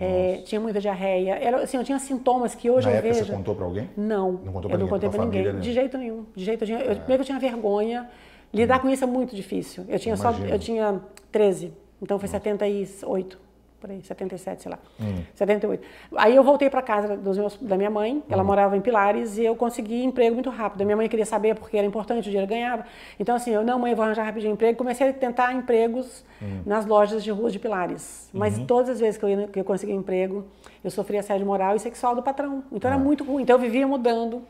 É, tinha muita diarreia. Era, assim, eu tinha sintomas que hoje Na eu época vejo. Você contou para alguém? Não. Não contou para ninguém? Não contei para ninguém. Né? De jeito nenhum. De jeito nenhum. Eu, é. Primeiro eu tinha vergonha. Lidar hum. com isso é muito difícil. Eu tinha Imagina. só. Eu tinha 13. Então foi Nossa. 78 por aí, 77, sei lá, hum. 78. Aí eu voltei para casa dos meus, da minha mãe, ela hum. morava em Pilares, e eu consegui emprego muito rápido. A minha mãe queria saber porque era importante, o dinheiro ganhava. Então, assim, eu, não, mãe, eu vou arranjar rapidinho emprego. Comecei a tentar empregos hum. nas lojas de ruas de Pilares. Mas uhum. todas as vezes que eu, ia, que eu consegui emprego, eu sofria assédio moral e sexual do patrão. Então era ah. muito ruim. Então eu vivia mudando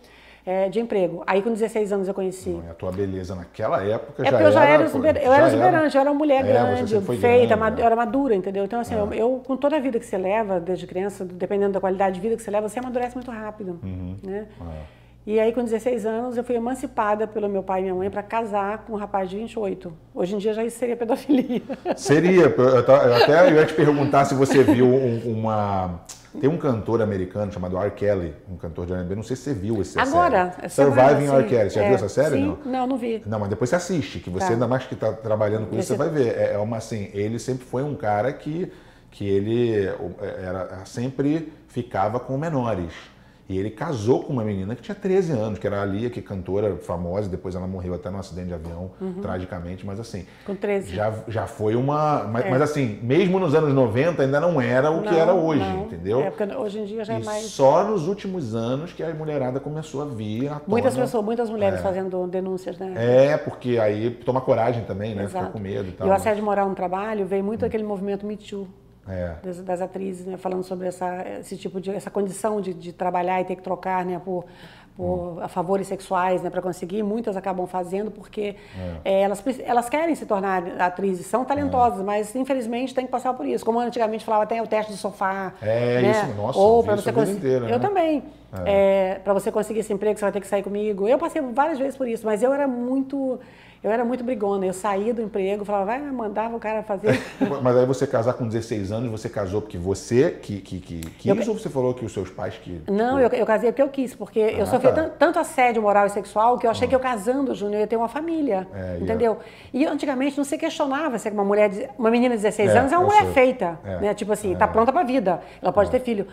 é, de emprego. Aí com 16 anos eu conheci. Não, a tua beleza naquela época é já era... eu já era, exuberante, eu era exuberante, eu era uma mulher é, grande, feita, grande, eu era madura, entendeu? Então assim, eu, é. eu, com toda a vida que você leva, desde criança, dependendo da qualidade de vida que você leva, você amadurece muito rápido, uhum. né? É. E aí, com 16 anos, eu fui emancipada pelo meu pai e minha mãe para casar com um rapaz de 28. Hoje em dia já isso seria pedofilia. Seria. Eu até eu ia te perguntar se você viu uma. Tem um cantor americano chamado R. Kelly, um cantor de R&B, não sei se você viu esse Agora, série. Surviving R. Kelly. Você já é, viu essa série? Sim, não? não, não vi. Não, mas depois você assiste, que você tá. ainda mais que está trabalhando com isso, você vai ver. É, é uma assim, ele sempre foi um cara que, que ele era, sempre ficava com menores. E ele casou com uma menina que tinha 13 anos, que era a Lia, que é cantora famosa, depois ela morreu até num acidente de avião, uhum. tragicamente, mas assim. Com 13. Já, já foi uma. Mas, é. mas, assim, mesmo nos anos 90 ainda não era o não, que era hoje, não. entendeu? É, porque hoje em dia já é e mais. Só nos últimos anos que a mulherada começou a vir à Muitas pessoas, muitas mulheres é. fazendo denúncias, né? É, porque aí toma coragem também, né? Exato. Fica com medo e tal. E o assédio moral no trabalho veio muito hum. aquele movimento Me Too é. das, das, atrizes, né, falando sobre essa, esse tipo de essa condição de, de trabalhar e ter que trocar, né, por, por hum. favores sexuais, né, para conseguir. Muitas acabam fazendo porque é. É, elas, elas querem se tornar atrizes, são talentosas, é. mas infelizmente tem que passar por isso. Como antigamente falava, tem o teste do sofá. É né? isso, nossa. Ou para você conseguir. Eu né? também. É. para você conseguir esse emprego, você vai ter que sair comigo. Eu passei várias vezes por isso, mas eu era muito eu era muito brigona, eu saía do emprego, falava, vai, mandava o cara fazer. Mas aí você casar com 16 anos, você casou porque você que, que, que quis eu... ou você falou que os seus pais que. Não, eu, eu casei porque eu quis, porque ah, eu sofri tá. tanto assédio moral e sexual que eu achei ah. que eu casando, Júnior, ia ter uma família. É, entendeu? E antigamente não se questionava se uma mulher, uma menina de 16 é, anos é uma mulher sei. feita. É. Né? Tipo assim, é. pronta para a vida, ela pode é. ter filho.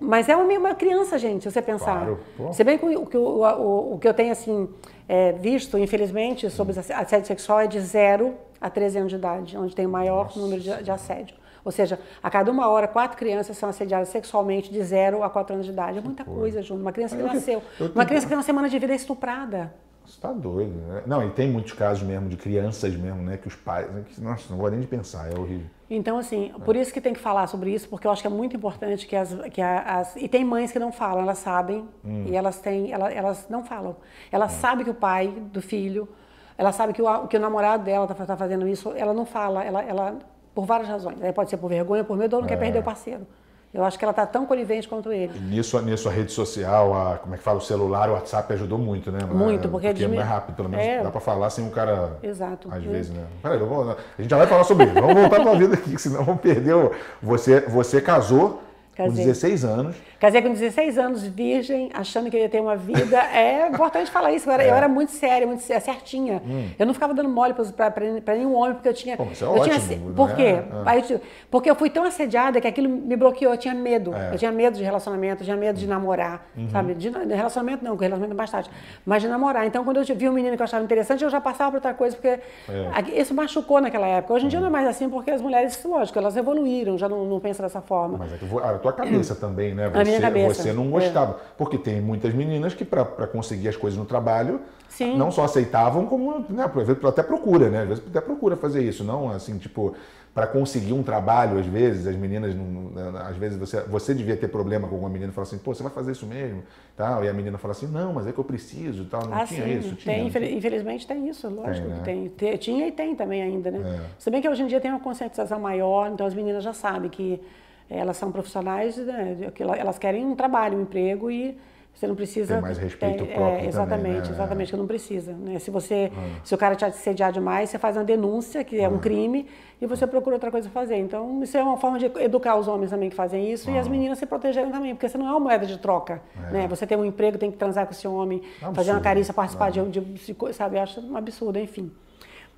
Mas é uma, criança, gente, se você pensar. Claro. Se bem que o, o, o, o que eu tenho assim é, visto, infelizmente, sobre assédio sexual é de 0 a 13 anos de idade, onde tem o maior Nossa. número de, de, assédio. Ou seja, a cada uma hora, quatro crianças são assediadas sexualmente de 0 a 4 anos de idade. É muita coisa, Júnior. Uma criança que nasceu. Uma criança que tem uma semana de vida é estuprada. Você tá doido, né? Não, e tem muitos casos mesmo de crianças mesmo, né? Que os pais. Né, que, nossa, não vou nem de pensar, é horrível. Então, assim, é. por isso que tem que falar sobre isso, porque eu acho que é muito importante que as. Que as e tem mães que não falam, elas sabem, hum. e elas têm. Elas, elas não falam. Elas hum. sabem que o pai do filho, ela sabe que o, que o namorado dela está tá fazendo isso, ela não fala, ela, ela. Por várias razões. Aí pode ser por vergonha, por medo ou não é. quer perder o parceiro. Eu acho que ela está tão conivente quanto ele. nisso, nisso a rede social, a, como é que fala, o celular, o WhatsApp ajudou muito, né? Muito, porque, porque é mais rápido, pelo menos é... dá para falar sem um cara. Exato. Às vezes, né? Peraí, vou, a gente já vai falar sobre isso. Vamos voltar para a vida aqui, senão vamos perder. Você, você casou Casei. com 16 anos. Casei com 16 anos, virgem, achando que eu ia ter uma vida. É importante falar isso. Eu era, é. eu era muito séria, muito certinha. Hum. Eu não ficava dando mole para nenhum homem, porque eu tinha. Pô, isso é eu ótimo, tinha, por quê? É. porque eu fui tão assediada que aquilo me bloqueou. Eu tinha medo. É. Eu tinha medo de relacionamento, eu tinha medo de namorar. Uhum. Sabe? De, de, relacionamento não, porque relacionamento é mais tarde. Mas de namorar. Então, quando eu vi um menino que eu achava interessante, eu já passava para outra coisa, porque é. isso machucou naquela época. Hoje em dia não é mais assim, porque as mulheres, lógico, elas evoluíram, já não, não pensam dessa forma. Mas é que a tua cabeça também, né? Você, a minha cabeça. Você não não gostava. É. Porque tem muitas meninas que, para conseguir as coisas no trabalho, Sim. não só aceitavam, como né, até procura, né? Às vezes até procura fazer isso, não assim, tipo, para conseguir um trabalho, às vezes, as meninas, não, às vezes você, você devia ter problema com alguma menina e falar assim, pô, você vai fazer isso mesmo? Tal, e a menina fala assim, não, mas é que eu preciso tal. Não ah, tinha sim, isso? Tinha. Tem, infelizmente tem isso, lógico tem, né? tem. Tinha e tem também ainda, né? É. Se bem que hoje em dia tem uma conscientização maior, então as meninas já sabem que elas são profissionais, né, elas querem um trabalho, um emprego e você não precisa. Tem mais respeito é, próprio. É, exatamente, também, né? exatamente, que não precisa. Né? Se você, hum. se o cara te assediar demais, você faz uma denúncia, que é um hum. crime, e você procura outra coisa fazer. Então, isso é uma forma de educar os homens também que fazem isso e as hum. meninas se protegerem também, porque você não é uma moeda de troca. É. Né? Você tem um emprego, tem que transar com esse homem, é fazer uma carícia, participar de, de, de, sabe? Eu acho um absurdo, enfim.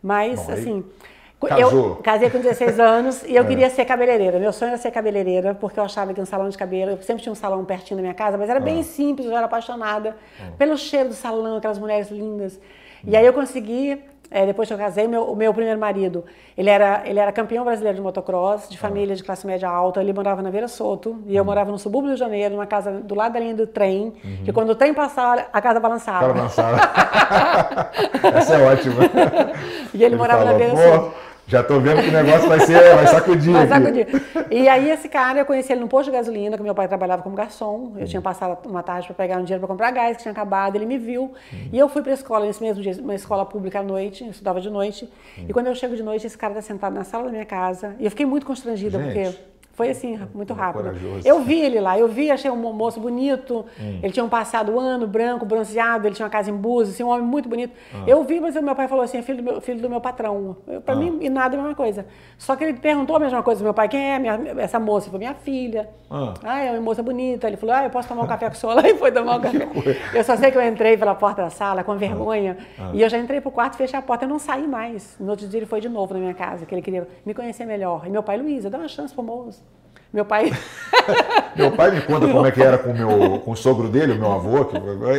Mas, Bom, assim. Aí Casou. Eu casei com 16 anos e eu é. queria ser cabeleireira. Meu sonho era ser cabeleireira, porque eu achava que um salão de cabelo, eu sempre tinha um salão pertinho da minha casa, mas era bem ah. simples, eu era apaixonada ah. pelo cheiro do salão, aquelas mulheres lindas. E aí eu consegui, é, depois que eu casei, meu, o meu primeiro marido, ele era, ele era campeão brasileiro de motocross, de ah. família de classe média alta, ele morava na Veira Soto, e eu uhum. morava no subúrbio do Rio de Janeiro, numa casa do lado da linha do trem, uhum. que quando o trem passava, a casa balançava. balançava. Essa é ótima. E ele, ele morava falou, na Veira Soto. Já tô vendo que o negócio vai ser, vai sacudir. Vai sacudir. E aí esse cara, eu conheci ele no posto de gasolina, que meu pai trabalhava como garçom. Eu tinha passado uma tarde para pegar um dinheiro para comprar gás, que tinha acabado. Ele me viu. E eu fui para a escola nesse mesmo dia, uma escola pública à noite, eu estudava de noite. E quando eu chego de noite, esse cara está sentado na sala da minha casa. E eu fiquei muito constrangida, Gente. porque Foi assim, muito rápido. Corajoso. Eu vi ele lá, eu vi, achei um moço bonito, hum. ele tinha um passado ano, branco, bronzeado, ele tinha uma casa em Búzios, assim, um homem muito bonito. Ah. Eu vi, mas o meu pai falou assim, é filho do meu, filho do meu patrão. Para ah. mim, e nada é a mesma coisa. Só que ele perguntou a mesma coisa do meu pai, quem é minha, essa moça? Ele falou, minha filha. Ah. ah, é uma moça bonita. Ele falou, ah, eu posso tomar um café com o senhor lá? E foi tomar um café. eu só sei que eu entrei pela porta da sala com vergonha, ah. e eu já entrei pro quarto, fechei a porta, eu não saí mais. No outro dia ele foi de novo na minha casa, que ele queria me conhecer melhor. E meu pai, Luísa, dá uma chance pro moço. Meu pai. meu pai me conta como é que era com, meu, com o sogro dele, o meu avô, que,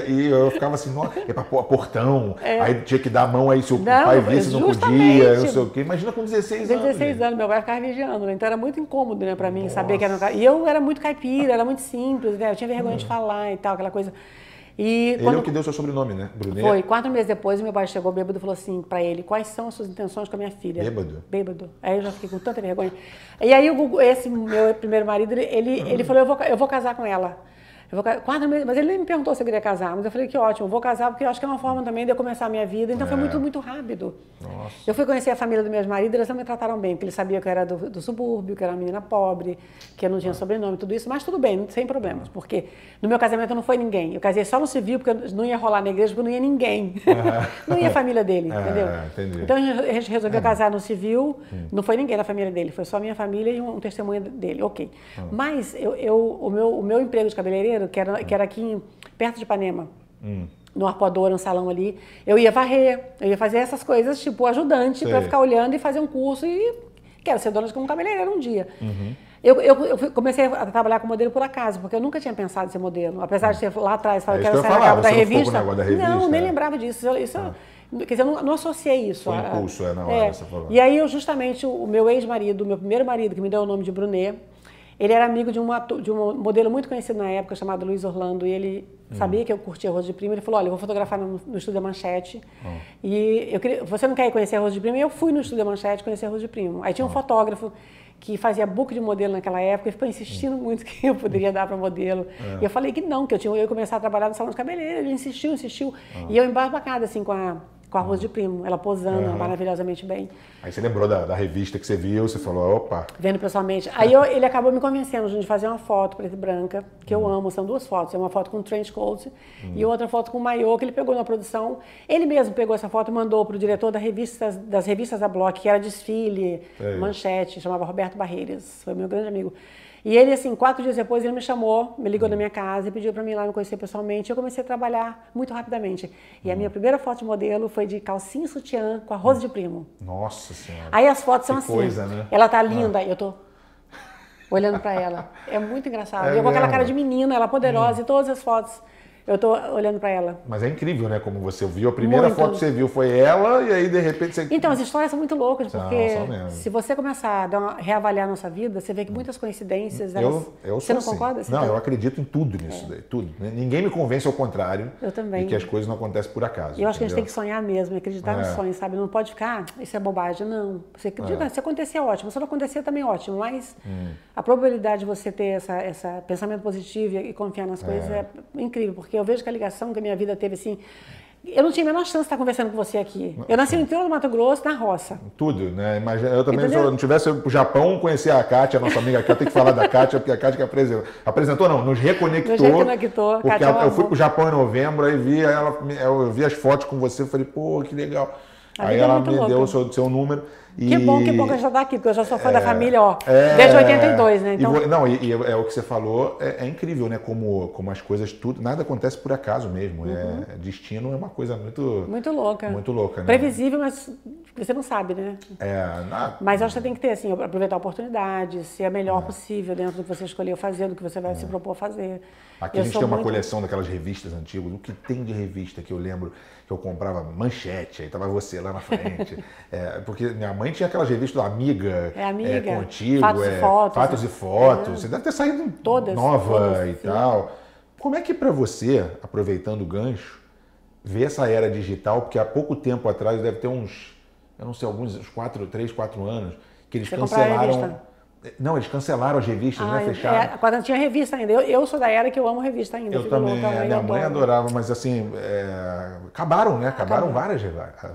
e eu ficava assim, é para portão, é. aí tinha que dar a mão aí se o não, pai visse, não podia, não sei o quê. Imagina com 16 anos. 16 anos, meu pai ficava vigiando, né? então era muito incômodo né, para mim Nossa. saber que era meu E eu era muito caipira, era muito simples, né? eu tinha vergonha hum. de falar e tal, aquela coisa. E ele quando... é o que deu seu sobrenome, né? Brunet? Foi. Quatro meses depois, meu pai chegou bêbado e falou assim para ele, quais são as suas intenções com a minha filha? Bêbado? Bêbado. Aí eu já fiquei com tanta vergonha. E aí esse meu primeiro marido, ele, ele falou, eu vou, eu vou casar com ela. Eu vou, quatro meses, mas ele nem me perguntou se eu queria casar, mas eu falei que ótimo, vou casar porque eu acho que é uma forma também de eu começar a minha vida. Então é. foi muito, muito rápido. Nossa. Eu fui conhecer a família do meu marido, eles não me trataram bem, porque eles sabiam que eu era do, do, subúrbio, que eu era uma menina pobre, que eu não tinha ah. sobrenome, tudo isso, mas tudo bem, sem problemas, porque no meu casamento não foi ninguém. Eu casei só no civil, porque não ia rolar na igreja, porque não ia ninguém. não ia a família dele, é, entendeu? Entendi. Então a gente resolveu é. casar no civil, hum. não foi ninguém da família dele, foi só a minha família e um, um testemunho dele, ok. Hum. Mas eu, eu, o, meu, o meu emprego de cabeleireiro, que era, que era aqui perto de Ipanema. Hum. No arpoador, um salão ali. Eu ia varrer, eu ia fazer essas coisas, tipo, ajudante, para ficar olhando e fazer um curso e quero ser dona de um cabeleireiro um dia. Uhum. Eu, eu, eu, comecei a trabalhar com modelo por acaso, porque eu nunca tinha pensado em ser modelo. Apesar de ter lá atrás falado é que era sair falar, da revista. da revista. Não, nem é. lembrava disso. Isso, ah. Quer dizer, eu não, não associei isso. Foi a, impulso, é, na hora, é. você falou. E aí, eu, justamente, o meu ex-marido, o meu primeiro marido, que me deu o nome de Brunet, ele era amigo de, uma, de um modelo muito conhecido na época, chamado Luiz Orlando, e ele hum. sabia que eu curtia Rosa de Prima. Ele falou: Olha, eu vou fotografar no, no Estúdio da Manchete. Oh. E eu queria, você não quer conhecer a Rosa de Prima? E eu fui no Estúdio da Manchete conhecer a Rosa de Prima. Aí tinha um oh. fotógrafo que fazia book de modelo naquela época e ficou insistindo hum. muito que eu poderia dar para modelo. É. E eu falei que não, que eu tinha eu ia começar a trabalhar no salão de cabeleireiro. Ele insistiu, insistiu. Oh. E eu embasbacada assim com a com arroz de primo, ela posando uhum. maravilhosamente bem. Aí você lembrou da, da, revista que você viu, você falou, opa. Vendo pessoalmente. Aí eu, ele acabou me convencendo de fazer uma foto preta e branca, que uhum. eu amo, são duas fotos. É uma foto com trench coat uhum. e outra foto com maiô, que ele pegou na produção. Ele mesmo pegou essa foto e mandou para o diretor da revista, das revistas da Block, que era desfile, é manchete, chamava Roberto Barreiras, foi meu grande amigo. E ele, assim, quatro dias depois, ele me chamou, me ligou na minha casa e pediu para mim ir lá me conhecer pessoalmente. Eu comecei a trabalhar muito rapidamente. E a minha primeira foto de modelo foi de calcinha e sutiã com arroz de primo. Nossa Senhora. Aí as fotos que são assim. Coisa, né? Ela tá linda, ah. eu tô olhando para ela. É muito engraçado. É eu com aquela cara de menina, ela poderosa, e todas as fotos eu estou olhando para ela. Mas é incrível, né? Como você viu, a primeira muito. foto que você viu foi ela e aí de repente você. Então, as histórias são muito loucas, porque se você começar a uma, reavaliar a nossa vida, você vê que muitas coincidências. Elas... Eu, eu você não assim. concorda? Você não, tá... eu acredito em tudo nisso é. daí, tudo. Ninguém me convence ao contrário. Eu também. De que as coisas não acontecem por acaso. Eu acho que a gente tem que sonhar mesmo, acreditar é. no sonho, sabe? Não pode ficar, ah, isso é bobagem. Não. Você acredita, é. se acontecer, ótimo. Se não acontecer, também ótimo. Mas hum. a probabilidade de você ter essa, essa pensamento positivo e confiar nas coisas é, é incrível, porque eu vejo que a ligação que a minha vida teve assim. Eu não tinha a menor chance de estar conversando com você aqui. Eu nasci no interior do Mato Grosso, na roça. Tudo, né? Imagina, eu também, se eu não tivesse o Japão, conhecer a Kátia, a nossa amiga aqui, eu tenho que falar da Kátia, porque a Kátia que apresentou. Apresentou, não, nos reconectou. Nos reconectou. Porque Kátia, eu fui para o Japão em novembro, aí vi, ela, eu vi as fotos com você, falei, pô, que legal. A aí ela é me louca. deu o seu, seu número. Que bom, que bom que eu já está aqui, porque eu já sou fã é, da família, ó, é, desde 82, né? Então... E, não, e, e, é o que você falou, é, é, incrível, né? Como, como as coisas, tudo, nada acontece por acaso mesmo. É, uhum. É, destino é uma coisa muito... Muito louca. Muito louca, né? Previsível, mas você não sabe, né? É, na... Mas acho que você tem que ter, assim, aproveitar a oportunidade, ser a melhor possível dentro do que você escolheu fazer, do que você vai se propor a fazer. Aqui eu a gente tem uma muito... coleção daquelas revistas antigas, o que tem de revista que eu lembro que eu comprava manchete, aí tava você lá na frente. é, porque minha mãe tinha aquelas revistas Amiga, é, amiga é, Contigo, fatos, é, e fotos, fatos e fotos. É. Você deve ter saído todas, nova todas, e sim. tal. Como é que para você, aproveitando o gancho, ver essa era digital, porque há pouco tempo atrás, deve ter uns, eu não sei, alguns, uns quatro, três, quatro anos, que eles você cancelaram não, eles cancelaram as revistas, né? ah, né? Fecharam. É, quando tinha revista ainda. Eu, eu sou da era que eu amo revista ainda. Eu também. Louca, minha mãe adorava, mas assim, é, acabaram, né? Acabaram várias,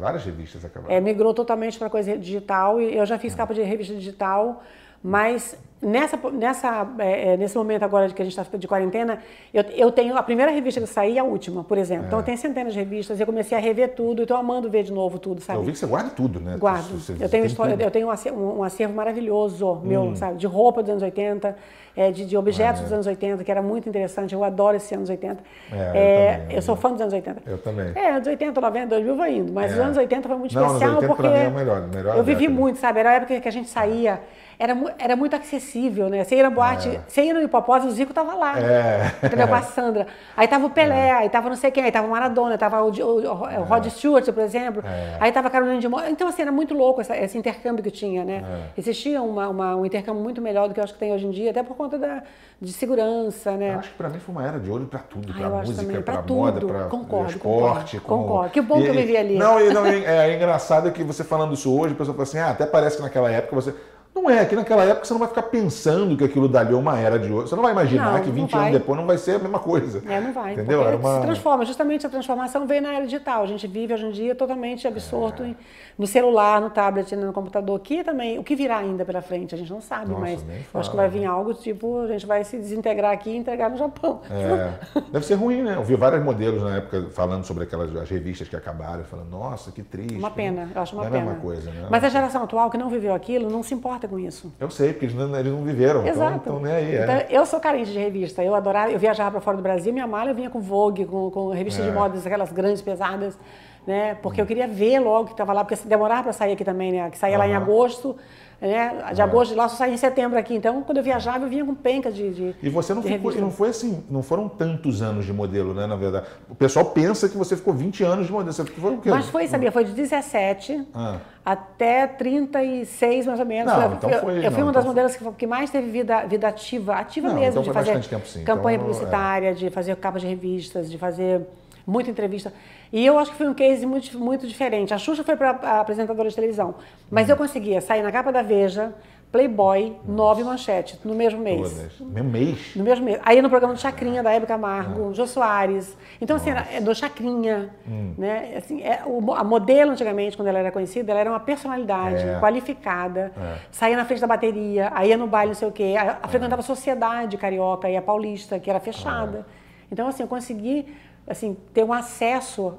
várias revistas. Acabaram. É, migrou totalmente para coisa digital e eu já fiz capa de revista digital, mas nessa, nessa, é, é nesse momento agora que a gente está de quarentena, eu, eu tenho a primeira revista que saí e a última, por exemplo. É. Então eu tenho centenas de revistas, eu comecei a rever tudo, estou amando ver de novo tudo, sabe? Eu vi que você guarda tudo, né? Guardo. Você, eu tenho, história, eu tenho um acervo, um acervo maravilhoso meu, hum. sabe? De roupa dos anos 80, é, de, de, objetos ah, dos anos 80, que era muito interessante. Eu adoro esses anos 80. É, eu, também, eu, sou fã dos anos 80. Eu também. É, anos 80, 90, 2000 vai indo. Mas os anos 80 foi muito Não, especial porque. é o melhor, melhor eu vivi muito, sabe? Era a época que a gente saía era, era muito acessível, né? Você ia na boate, é. você ia no hipopótamo, o Zico tava lá, é. entendeu? Com a Sandra. Aí tava o Pelé, é. aí tava não sei quem, aí tava o Maradona, tava o, o, o, é. Rod Stewart, por exemplo, é. aí tava a Carolina de Moura. Então, assim, era muito louco essa, esse intercâmbio que tinha, né? É. Existia uma, uma, um intercâmbio muito melhor do que eu acho que tem hoje em dia, até por conta da, de segurança, né? Eu acho que para mim foi uma era de olho para tudo, para música, para moda, para esporte. Concordo, concordo. Que bom e, que eu vivi ali. Não, e, não é, é engraçado que você falando isso hoje, a pessoa fala assim, ah, até parece que naquela época você não é, que naquela época você não vai ficar pensando que aquilo dali é uma era de ouro. Você não vai imaginar não, que 20 anos depois não vai ser a mesma coisa. É, não vai. Entendeu? Era uma... Se transforma. Justamente a transformação veio na era digital. A gente vive hoje em dia totalmente absorto é. No celular, no tablet, no computador. Que também, o que virá ainda pela frente, a gente não sabe, Nossa, mas acho que vai vir algo tipo, a gente vai se desintegrar aqui e entregar no Japão. É. Deve ser ruim, né? Eu vi vários modelos na época falando sobre aquelas as revistas que acabaram, falando, nossa, que triste. Uma pena, eu acho uma não pena. É a mesma coisa, né? Mas a geração atual que não viveu aquilo não se importa com isso. Eu sei, porque eles não, eles não viveram. Então Exato. Então, então nem aí. Então, é. eu sou carente de revista. Eu adorava, eu viajava para fora do Brasil, minha mala eu vinha com Vogue, com, com revistas é. de modas, aquelas grandes, pesadas, né? Porque eu queria ver logo que estava lá, porque demorava para sair aqui também, né? Que saía uhum. lá em agosto. Né? De agosto de lá só saía em setembro aqui. Então, quando eu viajava, eu vinha com penca de. de e você não ficou, não foi assim, não foram tantos anos de modelo, né? Na verdade. O pessoal pensa que você ficou 20 anos de modelo. Você foi o quê? Mas foi, sabia? Foi de 17 ah. até 36, mais ou menos. Não, então foi, eu, eu fui uma então das modelos que, que, mais teve vida, vida ativa, ativa não, mesmo, então de fazer tempo, campanha então, publicitária, é. de fazer capas de revistas, de fazer muita entrevista. E eu acho que foi um case muito, muito diferente. A Xuxa foi para apresentadora de televisão, mas eu conseguia sair na capa da Veja, Playboy, nove manchetes, no mesmo mês. No mesmo mês? No mesmo mês. Aí no programa do Chacrinha, da Hebe Camargo, ah. Jô Soares. Então, assim, era, do Chacrinha. Hum. Né? Assim, é, o, a modelo, antigamente, quando ela era conhecida, ela era uma personalidade é. qualificada, é. saía na frente da bateria, aí ia no baile, não sei o quê, a, a frequentava a sociedade carioca e a paulista, que era fechada. É. Então, assim, eu consegui assim, ter um acesso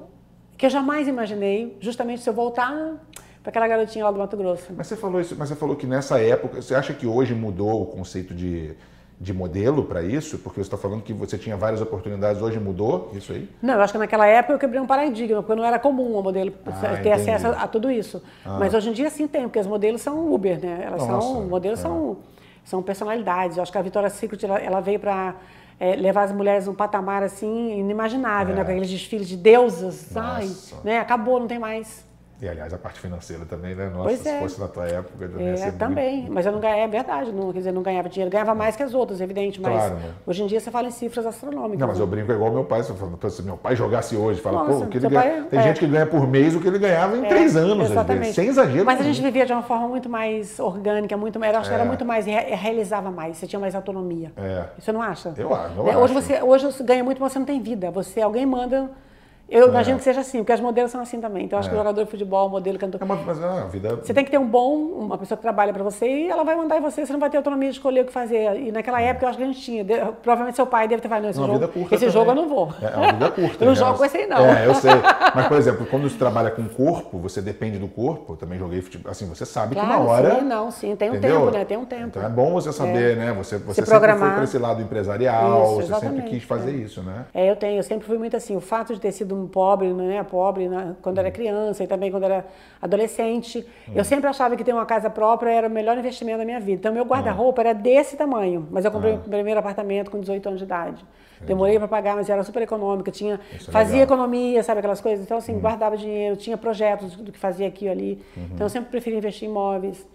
que eu jamais imaginei, justamente se eu voltar para aquela garotinha lá do Mato Grosso. Mas você falou isso, mas você falou que nessa época, você acha que hoje mudou o conceito de, de modelo para isso? Porque você está falando que você tinha várias oportunidades, hoje mudou isso aí? Não, eu acho que naquela época eu quebrei um paradigma, porque não era comum a modelo ah, ter entendi. acesso a, a, tudo isso. Ah. Mas hoje em dia sim tem, porque as modelos são Uber, né? Elas Nossa, são, modelos é. são, são personalidades. Eu acho que a Vitória Secret ela, ela veio para é, levar as mulheres num patamar assim inimaginável, né? é. né? Com aqueles desfiles de deusas. Ai, né? Acabou, não tem mais. E aliás, a parte financeira também, né? Nossa, pois se é. fosse na tua época, já é, também. Muito... Mas eu não ganhava, é verdade, não, quer dizer, não ganhava dinheiro, ganhava mais que as outras, evidente, mas claro, né? hoje em dia você fala em cifras astronômicas. Não, mas né? eu brinco igual meu pai, se meu pai jogasse hoje, fala, Nossa, pô, que ele ganha... tem é. gente que ganha por mês o que ele ganhava em é, três anos, exatamente. Sem exagero. Mas a gente vivia de uma forma muito mais orgânica, muito mais, eu acho que era é. muito mais, realizava mais, você tinha mais autonomia. É. Você não acha? Eu acho. Eu né? acho. Hoje, você, hoje você ganha muito, mas você não tem vida. Você, alguém manda eu é. imagino que seja assim, porque as modelos são assim também. Então, acho é. que o jogador de futebol, o modelo, cantor. É uma, mas é a vida... Você tem que ter um bom, uma pessoa que trabalha para você e ela vai mandar em você, você não vai ter autonomia de escolher o que fazer. E naquela é. época eu acho que a gente tinha. De, provavelmente seu pai deve ter falado, esse, uma jogo, esse jogo eu não vou. É, é uma vida curta. eu não né? jogo com esse aí, não. É, eu sei. Mas, por exemplo, quando você trabalha com o corpo, você depende do corpo. Eu também joguei futebol. Assim, você sabe claro, que uma hora. Sim, não, sim. Tem um entendeu? tempo, né? Tem um tempo. Então é bom você saber, né? Você, você Se sempre foi para esse lado empresarial, isso, você sempre quis fazer isso, né? É, eu tenho. Eu sempre fui muito assim. O fato de ter sido um pobre, né? pobre né, quando era criança e também quando era adolescente. Eu sempre achava que ter uma casa própria era o melhor investimento da minha vida. Então, meu guarda-roupa era desse tamanho, mas eu comprei o primeiro apartamento com 18 anos de idade. Demorei para pagar, mas era super econômica, tinha, é fazia economia, sabe aquelas coisas? Então, assim, uhum. guardava dinheiro, tinha projetos do que fazia aqui e ali. Uhum. Então, eu sempre preferi investir em imóveis.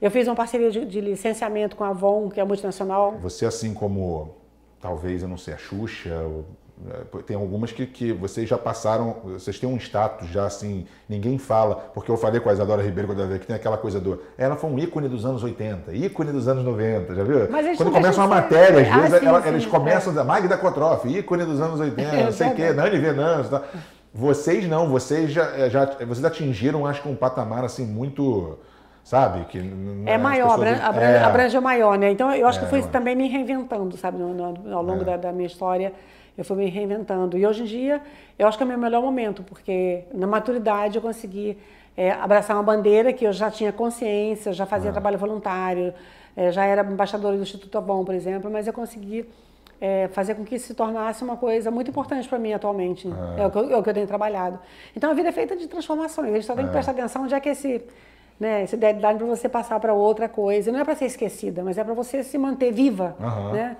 Eu fiz uma parceria de, de licenciamento com a Avon, que é a multinacional. Você, assim como, talvez, eu não sei, a Xuxa, tem algumas que, que vocês já passaram, vocês têm um status já assim, ninguém fala, porque eu falei com a Isadora Ribeiro quando eu vi que tem aquela coisa do. Ela foi um ícone dos anos 80, ícone dos anos 90, já viu? quando começa uma matéria, às ah, vezes sim, ela, sim, eles começam é. a Magda Kotroff, ícone dos anos 80, não sei o quê, Nani Venâncio. Tá. Vocês não, vocês já, já vocês atingiram, acho que um patamar assim muito sabe? Que é maior, pessoas... abrange, é. abrange maior, né? Então eu acho é, que fui também me reinventando, sabe, no, no, ao longo é. da, da, minha história. Eu fui me reinventando. E hoje em dia, eu acho que é o meu melhor momento, porque na maturidade eu consegui é, abraçar uma bandeira que eu já tinha consciência, já fazia é. trabalho voluntário, é, já era embaixadora do Instituto Avon, por exemplo, mas eu consegui é, fazer com que isso se tornasse uma coisa muito importante para mim atualmente. É. é. o que eu, é o que eu tenho trabalhado. Então a vida é feita de transformações. A gente só tem que é. prestar atenção onde é que esse, né, esse deadline para você passar para outra coisa. Não é para ser esquecida, mas é para você se manter viva. Uhum. Né?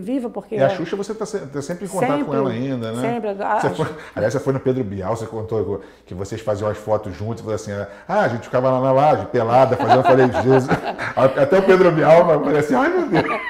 Viva, porque... E a Xuxa você está tá sempre em contato sempre, com ela ainda, né? Sempre. Você foi, aliás, você foi no Pedro Bial, você contou que vocês faziam as fotos juntos, falou assim, ah, a gente ficava lá na laje, pelada, fazendo, eu falei, Jesus... Até o Pedro Bial falei assim, ai meu Deus.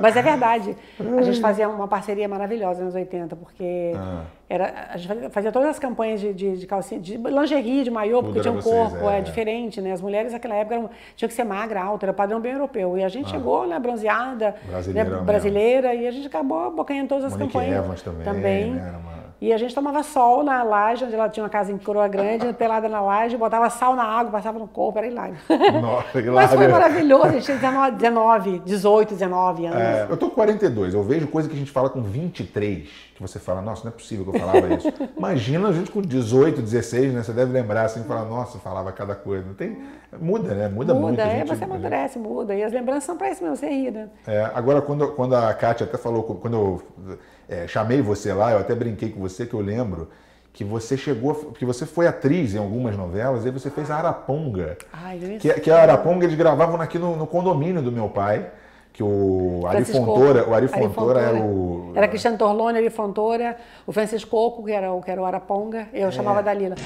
Mas é verdade, a gente fazia uma parceria maravilhosa nos 80, porque ah. Era, a gente fazia todas as campanhas de, de, de calcinha, de lingerie, de maiô, porque tinha um vocês, corpo é, é, diferente, né? As mulheres naquela época eram, tinham que ser magra, alta, era padrão bem europeu. E a gente ah. chegou, né, bronzeada, né, brasileira, e a gente acabou bocanhando todas as Monique campanhas. Evans também. também. Né? E a gente tomava sol na laje, onde ela tinha uma casa em Coroa Grande, pelada na laje, botava sal na água, passava no corpo, era hilário. Nossa, hilário. Mas foi maravilhoso, a gente tinha 19, 18, 19 anos. É, eu tô com 42, eu vejo coisa que a gente fala com 23, que você fala, nossa, não é possível que eu falava isso. Imagina a gente com 18, 16, né? Você deve lembrar assim, falar, nossa, falava cada coisa. Não tem, muda, né? Muda, muda muito. Muda, é, você amadurece, muda. E as lembranças são para isso mesmo, você ri, né? É, agora, quando, quando a Kátia até falou, quando eu é, chamei você lá, eu até brinquei com você que eu lembro que você chegou, porque você foi atriz em algumas novelas, e você fez a Araponga. Ai, que, que a Araponga eles gravavam aqui no, no condomínio do meu pai que o Ari Fontoura, o Ari Fontoura, era o... Era Cristiano Torlone, Ari Fontoura, o Francisco Coco, que era o, que era o Araponga, eu é. chamava Dalila.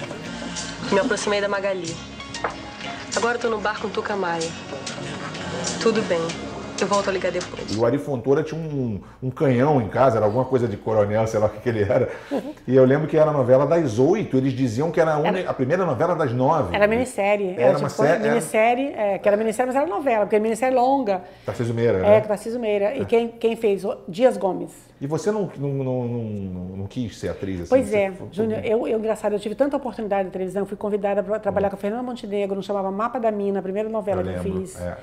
Me aproximei da Magali. Agora eu tô no bar com Tuca Maia. Tudo bem. Eu volto a ligar depois. E o Ari Fontoura tinha um, um, canhão em casa, era alguma coisa de coronel, sei lá o que, que ele era. E eu lembro que era a novela das oito, eles diziam que era a, era... a primeira novela das nove. Era minissérie. Era, era uma tipo, série. Minissérie, é, que era minissérie, mas era novela, porque era minissérie longa. Tarcísio Meira, né? É, Tarcísio Meira. E quem, quem fez? Dias Gomes. E você não, não, não, não, quis ser atriz assim? Pois é, Júnior, eu, eu, engraçado, eu tive tanta oportunidade de televisão, fui convidada para trabalhar com a Fernanda Montenegro, não chamava Mapa da Mina, a primeira novela eu que lembro. eu fiz. É,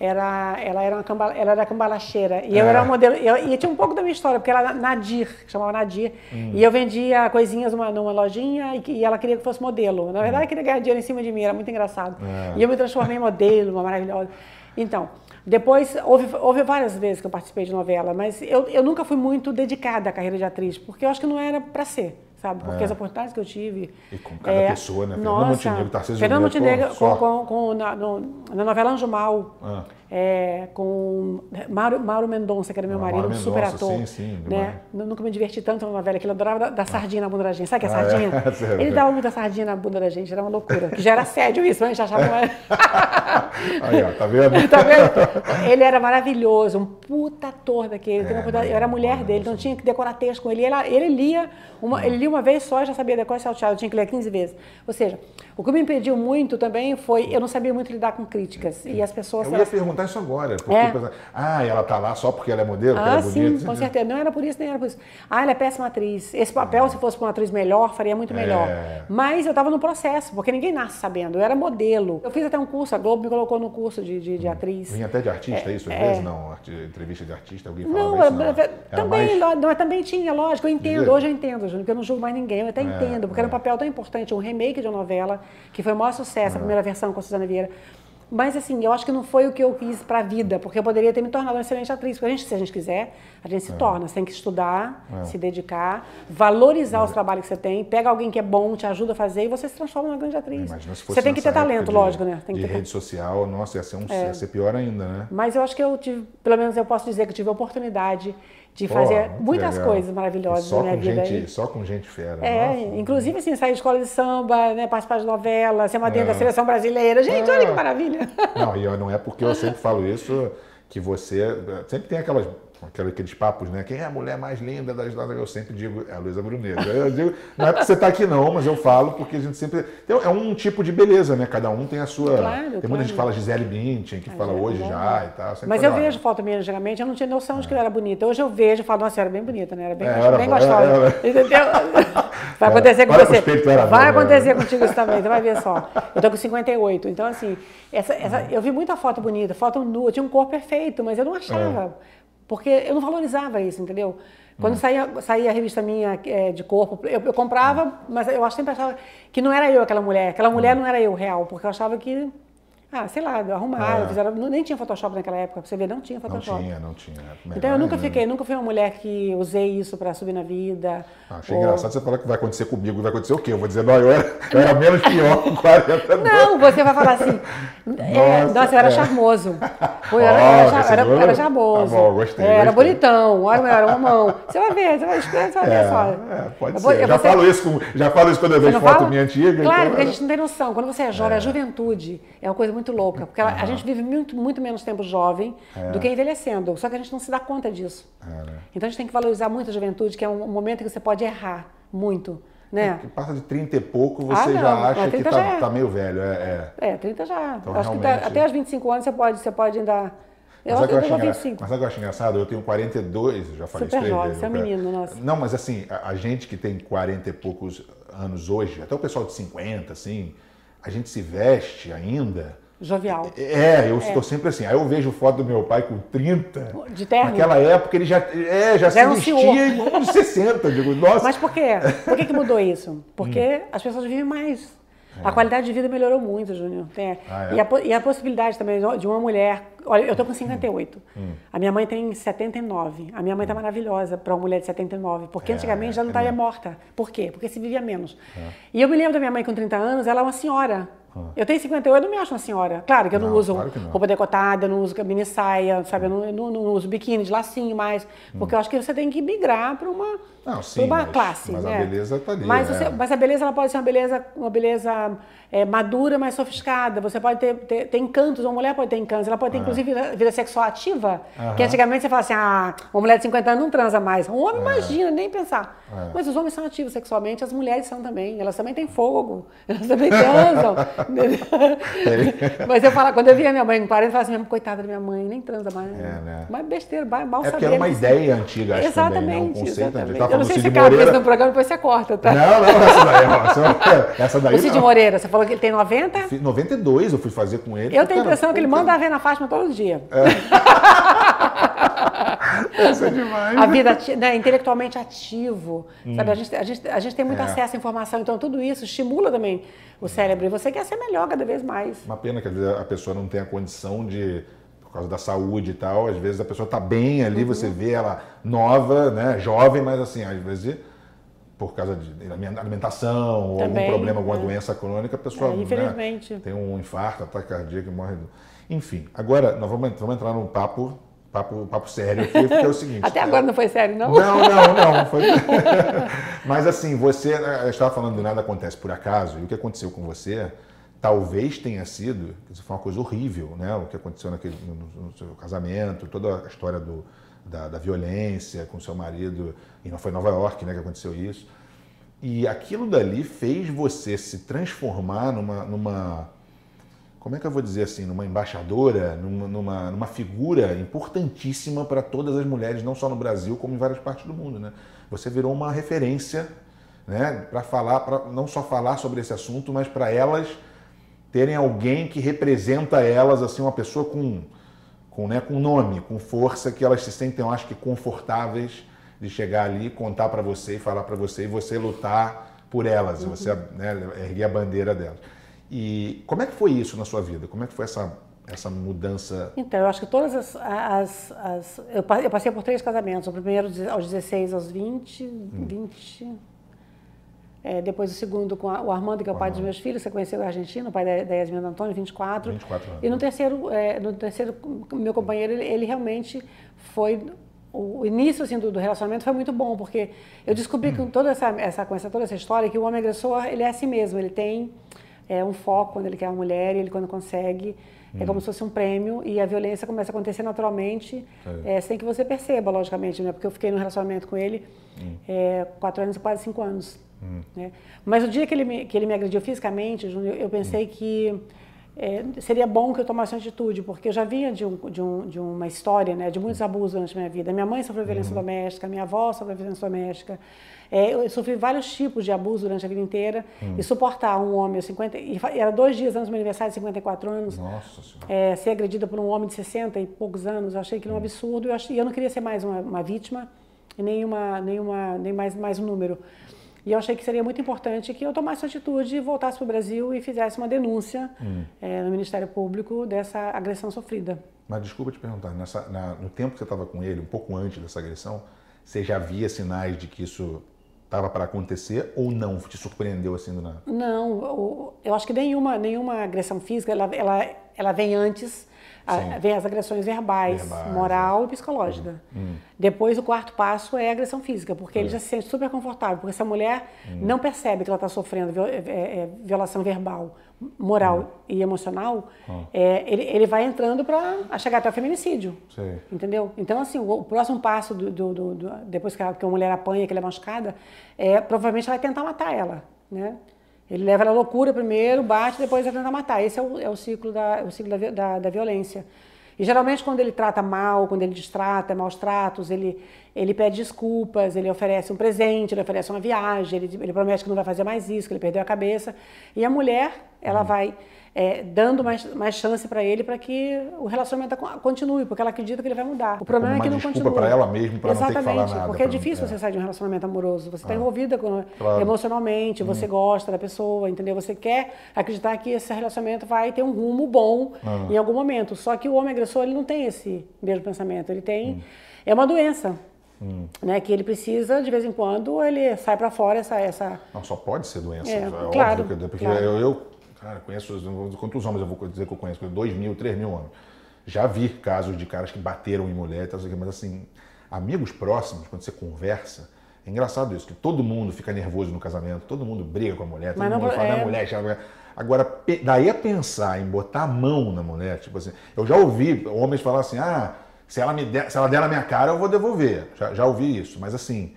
era, ela era uma cambala, ela era cambalacheira. E é. eu era uma modelo. Eu, e tinha um pouco da minha história, porque ela era Nadir, que chamava Nadir. Hum. E eu vendia coisinhas numa, numa lojinha e, e, ela queria que fosse modelo. Na verdade, hum. queria ganhar dinheiro em cima de mim, era muito engraçado. É. E eu me transformei em modelo, uma maravilhosa. Então. Depois, houve, houve várias vezes que eu participei de novela, mas eu, eu nunca fui muito dedicada à carreira de atriz, porque eu acho que não era para ser, sabe? Porque é. as oportunidades que eu tive... E com cada é, pessoa, né? Nossa, Fernando Montenegro, Tarcísio Fernando Montenegro, com, com, com, na, no, na novela Anjo Mal. Ah é, com Mauro, Mauro Mendonça, que era meu marido, um super ator. Sim, sim, né? Nunca me diverti tanto na novela, que ele adorava dar, sardinha na bunda da gente. Sabe que é sardinha? Ah, é? Ele dava muita sardinha na bunda da gente, era uma loucura. Que já era sério isso, mas a gente achava. Aí, ó, tá vendo? tá vendo? Ele era maravilhoso, um puta ator daquele. É, eu era mulher dele, então tinha que decorar texto com ele. Ele, ele lia uma, ele lia uma vez só e já sabia decorar salteado, eu tinha que ler 15 vezes. Ou seja, o que me impediu muito também foi eu não sabia muito lidar com críticas. E as pessoas. Eu ia elas... perguntar isso agora. Porque, é. ah, ela tá lá só porque ela é modelo, ah, ela é bonita. Sim, com certeza. Não era por isso, nem era por isso. Ah, ela é péssima atriz. Esse papel, ah. se fosse para uma atriz melhor, faria muito é. melhor. Mas eu estava no processo, porque ninguém nasce sabendo. Eu era modelo. Eu fiz até um curso, a Globo me colocou no curso de, de, de atriz. Vinha até de artista, é, isso? Às é. vezes não, entrevista de artista, alguém falava não, isso? Não, é, também, mais... não, também tinha, lógico, eu entendo. Hoje eu entendo, Júnior, porque eu não julgo mais ninguém. Eu até entendo, porque era um papel tão importante, um remake de uma novela, que foi o maior sucesso, a primeira versão com a Suzana Vieira. Mas assim, eu acho que não foi o que eu quis para a vida, porque eu poderia ter me tornado uma excelente atriz. Porque a gente, se a gente quiser, a gente se é. torna. Você tem que estudar, é. se dedicar, valorizar é. os trabalhos que você tem, pega alguém que é bom, te ajuda a fazer e você se transforma numa grande atriz. Imagina se fosse você tem que ter talento, de, lógico, né? Tem de que ter... rede social, nossa, ia ser, um, ia ser pior ainda, né? Mas eu acho que eu tive, pelo menos eu posso dizer que eu tive a oportunidade de fazer muitas legal. coisas maravilhosas na minha vida. Gente, só com gente fera. É, Nossa, inclusive assim, sair de escola de samba, né, participar de novela, ser uma dentro é. da seleção brasileira. Gente, é. olha que maravilha. Não, e não é porque eu sempre falo isso que você sempre tem aquelas aquele, aqueles papos, né? Quem é a mulher mais linda das datas? Eu sempre digo, é a Luísa Bruneiro. Eu digo, não é porque você está aqui não, mas eu falo porque a gente sempre... Então, é um tipo de beleza, né? Cada um tem a sua... Claro, tem muita claro. gente que fala Gisele Bündchen, que fala hoje já e tal. Mas eu vejo foto minha antigamente, eu não tinha noção de que ela era bonita. Hoje eu vejo e falo, nossa, era bem bonita, né? Era bem, é, era, bem gostosa. Era, era. Entendeu? Vai acontecer com você. Vai acontecer contigo isso também, você vai ver só. Eu tô com 58, então assim, essa, essa, eu vi muita foto bonita, foto nua, tinha um corpo perfeito, mas eu não achava. Porque eu não valorizava isso, entendeu? Quando hum. saía, saía a revista minha é, de corpo, eu, eu comprava, hum. mas eu sempre achava que não era eu aquela mulher. Aquela mulher hum. não era eu real, porque eu achava que ah, sei lá, arrumaram, é. fizeram, nem tinha Photoshop naquela época, pra você ver, não tinha Photoshop. Não tinha, não tinha. Melhor então eu nunca fiquei, nunca fui uma mulher que usei isso para subir na vida. Ah, achei ou... engraçado você falar que vai acontecer comigo, vai acontecer o quê? Eu vou dizer, não, eu era, eu era menos pior com 40 Não, você vai falar assim, nossa, é, nossa eu era é. charmoso. Eu era, oh, era, era, era charmoso. Tá bom, gostei, é, Era bonitão, olha, eu era mão. Você vai ver, você vai, você vai ver é, só. É, pode ser. Eu já, falo isso com, já falo isso quando eu vejo foto minha antiga. Claro, então... porque a gente não tem noção. Quando você é jovem, a juventude é uma coisa muito louca, porque ela, a gente vive muito, muito menos tempo jovem é. do que envelhecendo. Só que a gente não se dá conta disso. É, né? Então a gente tem que valorizar muito a juventude, que é um momento que você pode errar muito. Né? É, passa de 30 e pouco, você ah, já acha que está é. tá meio velho. É, é. é 30 já. Então, acho realmente... que tá, até os 25 anos você pode, você pode ainda. Eu, mas, eu, eu, eu 25. mas sabe o que eu acho engraçado? Eu tenho 42, já falei Super jovem, você é um menino, nossa. Não, mas assim, a, a, gente que tem 40 e poucos anos hoje, até o pessoal de 50, assim, a gente se veste ainda Jovial. É, eu estou é. sempre assim. Aí eu vejo foto do meu pai com 30. De terno? Naquela época ele já, é, já, já se vestia em 60. Digo, nossa. Mas por quê? Por que, que mudou isso? Porque hum. as pessoas vivem mais. É. A qualidade de vida melhorou muito, Júnior. É. Ah, é? e, a, e, a, possibilidade também de uma mulher. Olha, eu estou com 58. Hum. hum. A minha mãe tem 79. A minha mãe está hum. maravilhosa para uma mulher de 79. Porque é, antigamente já não estaria é morta. Por quê? Porque se vivia menos. E eu me lembro da minha mãe com 30 anos, ela é uma senhora. Eu tenho 58, eu não me acho uma senhora. Claro que eu não, não uso claro não. roupa decotada, eu não uso mini saia, sabe? Eu não, não, não uso biquíni de lacinho mais. Porque hum. eu acho que você tem que migrar para uma, não, sim, uma mas, classe. Mas né? a beleza está ali. Mas, você, mas, a beleza ela pode ser uma beleza, uma beleza é, madura, mas sofisticada. Você pode ter, ter, ter, encantos, uma mulher pode ter encantos, ela pode ter, inclusive, vida, sexual ativa. Que antigamente você fala assim, ah, uma mulher de 50 anos não transa mais. Um homem, imagina, nem pensar. É. Mas os homens são ativos sexualmente, as mulheres são também. Elas também têm fogo, elas também transam. mas eu falo, quando eu via minha mãe com 40, eu falava assim, coitada da minha mãe, nem transa mais. É, né? Mas besteira, mal é porque era uma ideia antiga, acho exatamente, também, né? Um conceito, exatamente. Eu não sei se cabe isso no programa, depois você corta, tá? Não, não, essa daí, essa daí O Cid Moreira, você falou que ele tem 90? 92 eu fui fazer com ele. Eu tenho a impressão que ele manda a ver na Fátima todo dia. É. Isso é demais. A vida né, intelectualmente ativo. Hum. Sabe? A, gente, a, gente, a gente tem muito é. acesso à informação, então tudo isso estimula também o cérebro. E você quer ser melhor cada vez mais. Uma pena que às vezes a pessoa não tem a condição de causa da saúde e tal, às vezes a pessoa está bem ali, uhum. você vê ela nova, né, jovem, mas assim, às vezes por causa de alimentação ou algum problema, alguma é. doença crônica, a pessoa é, infelizmente. Né, tem um infarto, ataque cardíaco e morre. Enfim, agora nós vamos, vamos entrar num papo, papo, papo sério aqui, porque é o seguinte. Até agora não foi sério, não? Não, não, não. Foi... Mas assim, você, né, eu estava falando do nada acontece por acaso, e o que aconteceu com você talvez tenha sido, isso foi uma coisa horrível, né? O que aconteceu naquele, no, no seu casamento, toda a história do, da, da violência com seu marido, e não foi em Nova York né, que aconteceu isso. E aquilo dali fez você se transformar numa, numa como é que eu vou dizer assim, numa embaixadora, numa, numa, numa figura importantíssima para todas as mulheres, não só no Brasil, como em várias partes do mundo. Né? Você virou uma referência né, para falar, para não só falar sobre esse assunto, mas para elas terem alguém que representa elas, assim, uma pessoa com com, né, com nome, com força, que elas se sentem, eu acho que, confortáveis de chegar ali, contar para você e falar para você e você lutar por elas, uhum. você né, erguer a bandeira delas. E como é que foi isso na sua vida? Como é que foi essa, essa mudança? Então, eu acho que todas as. as, as eu passei por três casamentos. O primeiro aos 16, aos 20, hum. 20 é, depois o segundo com a, o Armando, que é o pai dos meus filhos, você conheceu o argentino, o pai da, da Yasmin Antônio, 24. 24 anos. E no terceiro, é, no terceiro meu companheiro, ele, ele realmente foi o início assim, do, do, relacionamento foi muito bom, porque eu descobri com toda essa, essa, com essa, toda essa história que o homem agressor ele é assim mesmo, ele tem é um foco quando ele quer uma mulher e ele quando consegue é como se fosse um prêmio e a violência começa a acontecer naturalmente, é. sem que você perceba, logicamente, né? Porque eu fiquei num relacionamento com ele hum. é, quatro anos e quase cinco anos. Hum. Né? Mas o dia que ele me, que ele me agrediu fisicamente, eu, eu pensei hum. que é, seria bom que eu tomasse uma atitude, porque eu já vinha de, um, de, um, de uma história né, de muitos abusos durante a minha vida. Minha mãe sofreu violência uhum. doméstica, minha avó sofreu violência doméstica. É, eu sofri vários tipos de abuso durante a vida inteira. Uhum. E suportar um homem, 50, e era dois dias antes do meu aniversário, 54 anos, é, ser agredida por um homem de 60 e poucos anos, eu achei que era um uhum. absurdo. E eu, achei, eu não queria ser mais uma, uma vítima, e nem, uma, nem, uma, nem mais, mais um número. E eu achei que seria muito importante que eu tomasse atitude, voltasse para o Brasil e fizesse uma denúncia hum. é, no Ministério Público dessa agressão sofrida. Mas desculpa te perguntar, nessa, na, no tempo que você estava com ele, um pouco antes dessa agressão, você já via sinais de que isso estava para acontecer ou não? Te surpreendeu assim do nada? Não, eu acho que nenhuma, nenhuma agressão física, ela, ela, ela vem antes a, vem as agressões verbais, verbais moral é. e psicológica. Hum. Depois, o quarto passo é a agressão física, porque é. ele já se sente super confortável, porque essa mulher hum. não percebe que ela está sofrendo é, é, violação verbal, moral hum. e emocional, é, ele, ele vai entrando para chegar até o feminicídio. Sim. Entendeu? Então, assim, o, o próximo passo, do, do, do, do depois que a, que a mulher apanha, que ela é machucada, é, provavelmente ela vai tentar matar ela. Né? Ele leva ela à loucura primeiro, bate, depois vai tentar matar. Esse é o, é o ciclo, da, o ciclo da, da, da, violência. E geralmente quando ele trata mal, quando ele distrata, maus tratos, ele, ele pede desculpas, ele oferece um presente, ele oferece uma viagem, ele, ele promete que não vai fazer mais isso, que ele perdeu a cabeça. E a mulher, ela uhum. vai é, dando mais, mais chance para ele para que o relacionamento continue, porque ela acredita que ele vai mudar. O problema é que não continua. para ela mesmo, para não ter que falar nada. porque é difícil é. você sair de um relacionamento amoroso. Você está ah. envolvida com, claro. emocionalmente, você hum. gosta da pessoa, entendeu? Você quer acreditar que esse relacionamento vai ter um rumo bom ah. em algum momento. Só que o homem agressor, ele não tem esse mesmo pensamento. Ele tem... Hum. É uma doença. Hum. Né, que ele precisa, de vez em quando, ele sai para fora essa, essa... Não, só pode ser doença. É, é claro, óbvio, porque claro. eu, eu Cara, conheço, quantos homens eu vou dizer que eu conheço? Dois mil, três mil homens. Já vi casos de caras que bateram em mulher, mas assim, amigos próximos, quando você conversa, é engraçado isso, que todo mundo fica nervoso no casamento, todo mundo briga com a mulher, todo mas mundo fala, é... mulher, já... Agora, daí a pensar em botar a mão na mulher, tipo assim, eu já ouvi homens falar assim, ah, se ela, me der, se ela der na minha cara, eu vou devolver. Já, já ouvi isso, mas assim,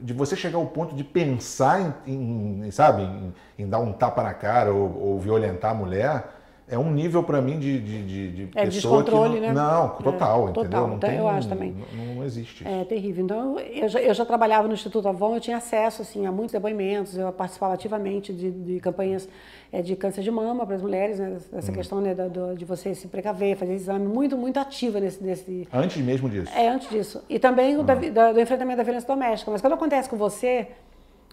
de você chegar ao ponto de pensar em, em sabe, em, em, dar um tapa na cara ou, ou violentar a mulher, é um nível para mim de, de, de, de é, pessoa descontrole, que não, né? não total, é, entendeu? Total, não então, tem, eu acho também. Não, não, existe. É terrível. Então eu já, eu já, trabalhava no Instituto Avon, eu tinha acesso assim a muitos depoimentos, eu participava ativamente de, de campanhas é, de câncer de mama para as mulheres, né? Essa hum. questão né, da, do, de você se precaver, fazer exame, muito muito ativa nesse, nesse. Antes mesmo disso. É antes disso e também o da, da, do enfrentamento da violência doméstica. Mas quando acontece com você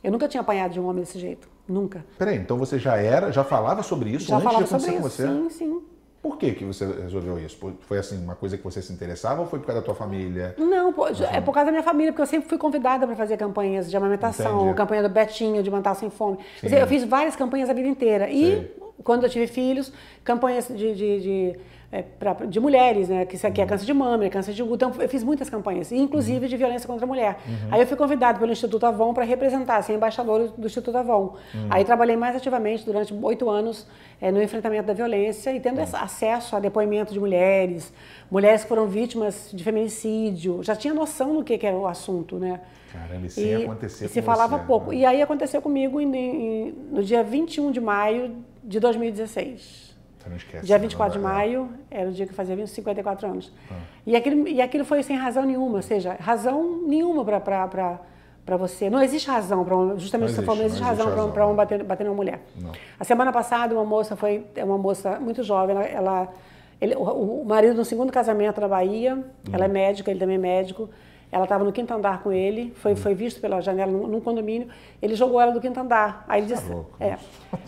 eu nunca tinha apanhado de um homem desse jeito. Nunca. Peraí, então você já era, já falava sobre isso já antes de acontecer com você? Sim, sim. Por que, que você resolveu isso? Foi assim, uma coisa que você se interessava ou foi por causa da tua família? Não, é por causa da minha família, porque eu sempre fui convidada para fazer campanhas de amamentação, Entendi. campanha do Betinho, de manter sem fome. Quer dizer, eu fiz várias campanhas a vida inteira. E Sim. quando eu tive filhos, campanhas de, de, de é, pra, de mulheres, né? Que isso aqui é câncer de mama, é câncer de útero. Então, eu fiz muitas campanhas, inclusive uhum. de violência contra a mulher. Uhum. Aí eu fui convidada pelo Instituto Avon para representar, ser embaixadora do Instituto Avon. Uhum. Aí trabalhei mais ativamente durante oito anos é, no enfrentamento da violência e tendo acesso a depoimentos de mulheres, mulheres que foram vítimas de feminicídio. Já tinha noção do que, que era o assunto, né? Caramba, isso ia acontecer e se falava você, pouco. Né? E aí aconteceu comigo em, em, no dia 21 de maio de 2016. Você não esquece. Dia 24 de é. maio era o dia que eu fazia 54 anos. Ah. E, aquilo, e aquilo foi sem razão nenhuma, ou seja, razão nenhuma para você. Não existe razão para um, justamente você falou, não existe, não existe razão para um, bater, bater numa mulher. Não. A semana passada uma moça foi, uma moça muito jovem, ela, ela ele, o, o, marido no segundo casamento na Bahia, hum. ela é médica, ele também é médico. Ela estava no quinto andar com ele, foi, hum. foi visto pela janela num, num, condomínio. Ele jogou ela do quinto andar. Aí ele tá disse, tá é,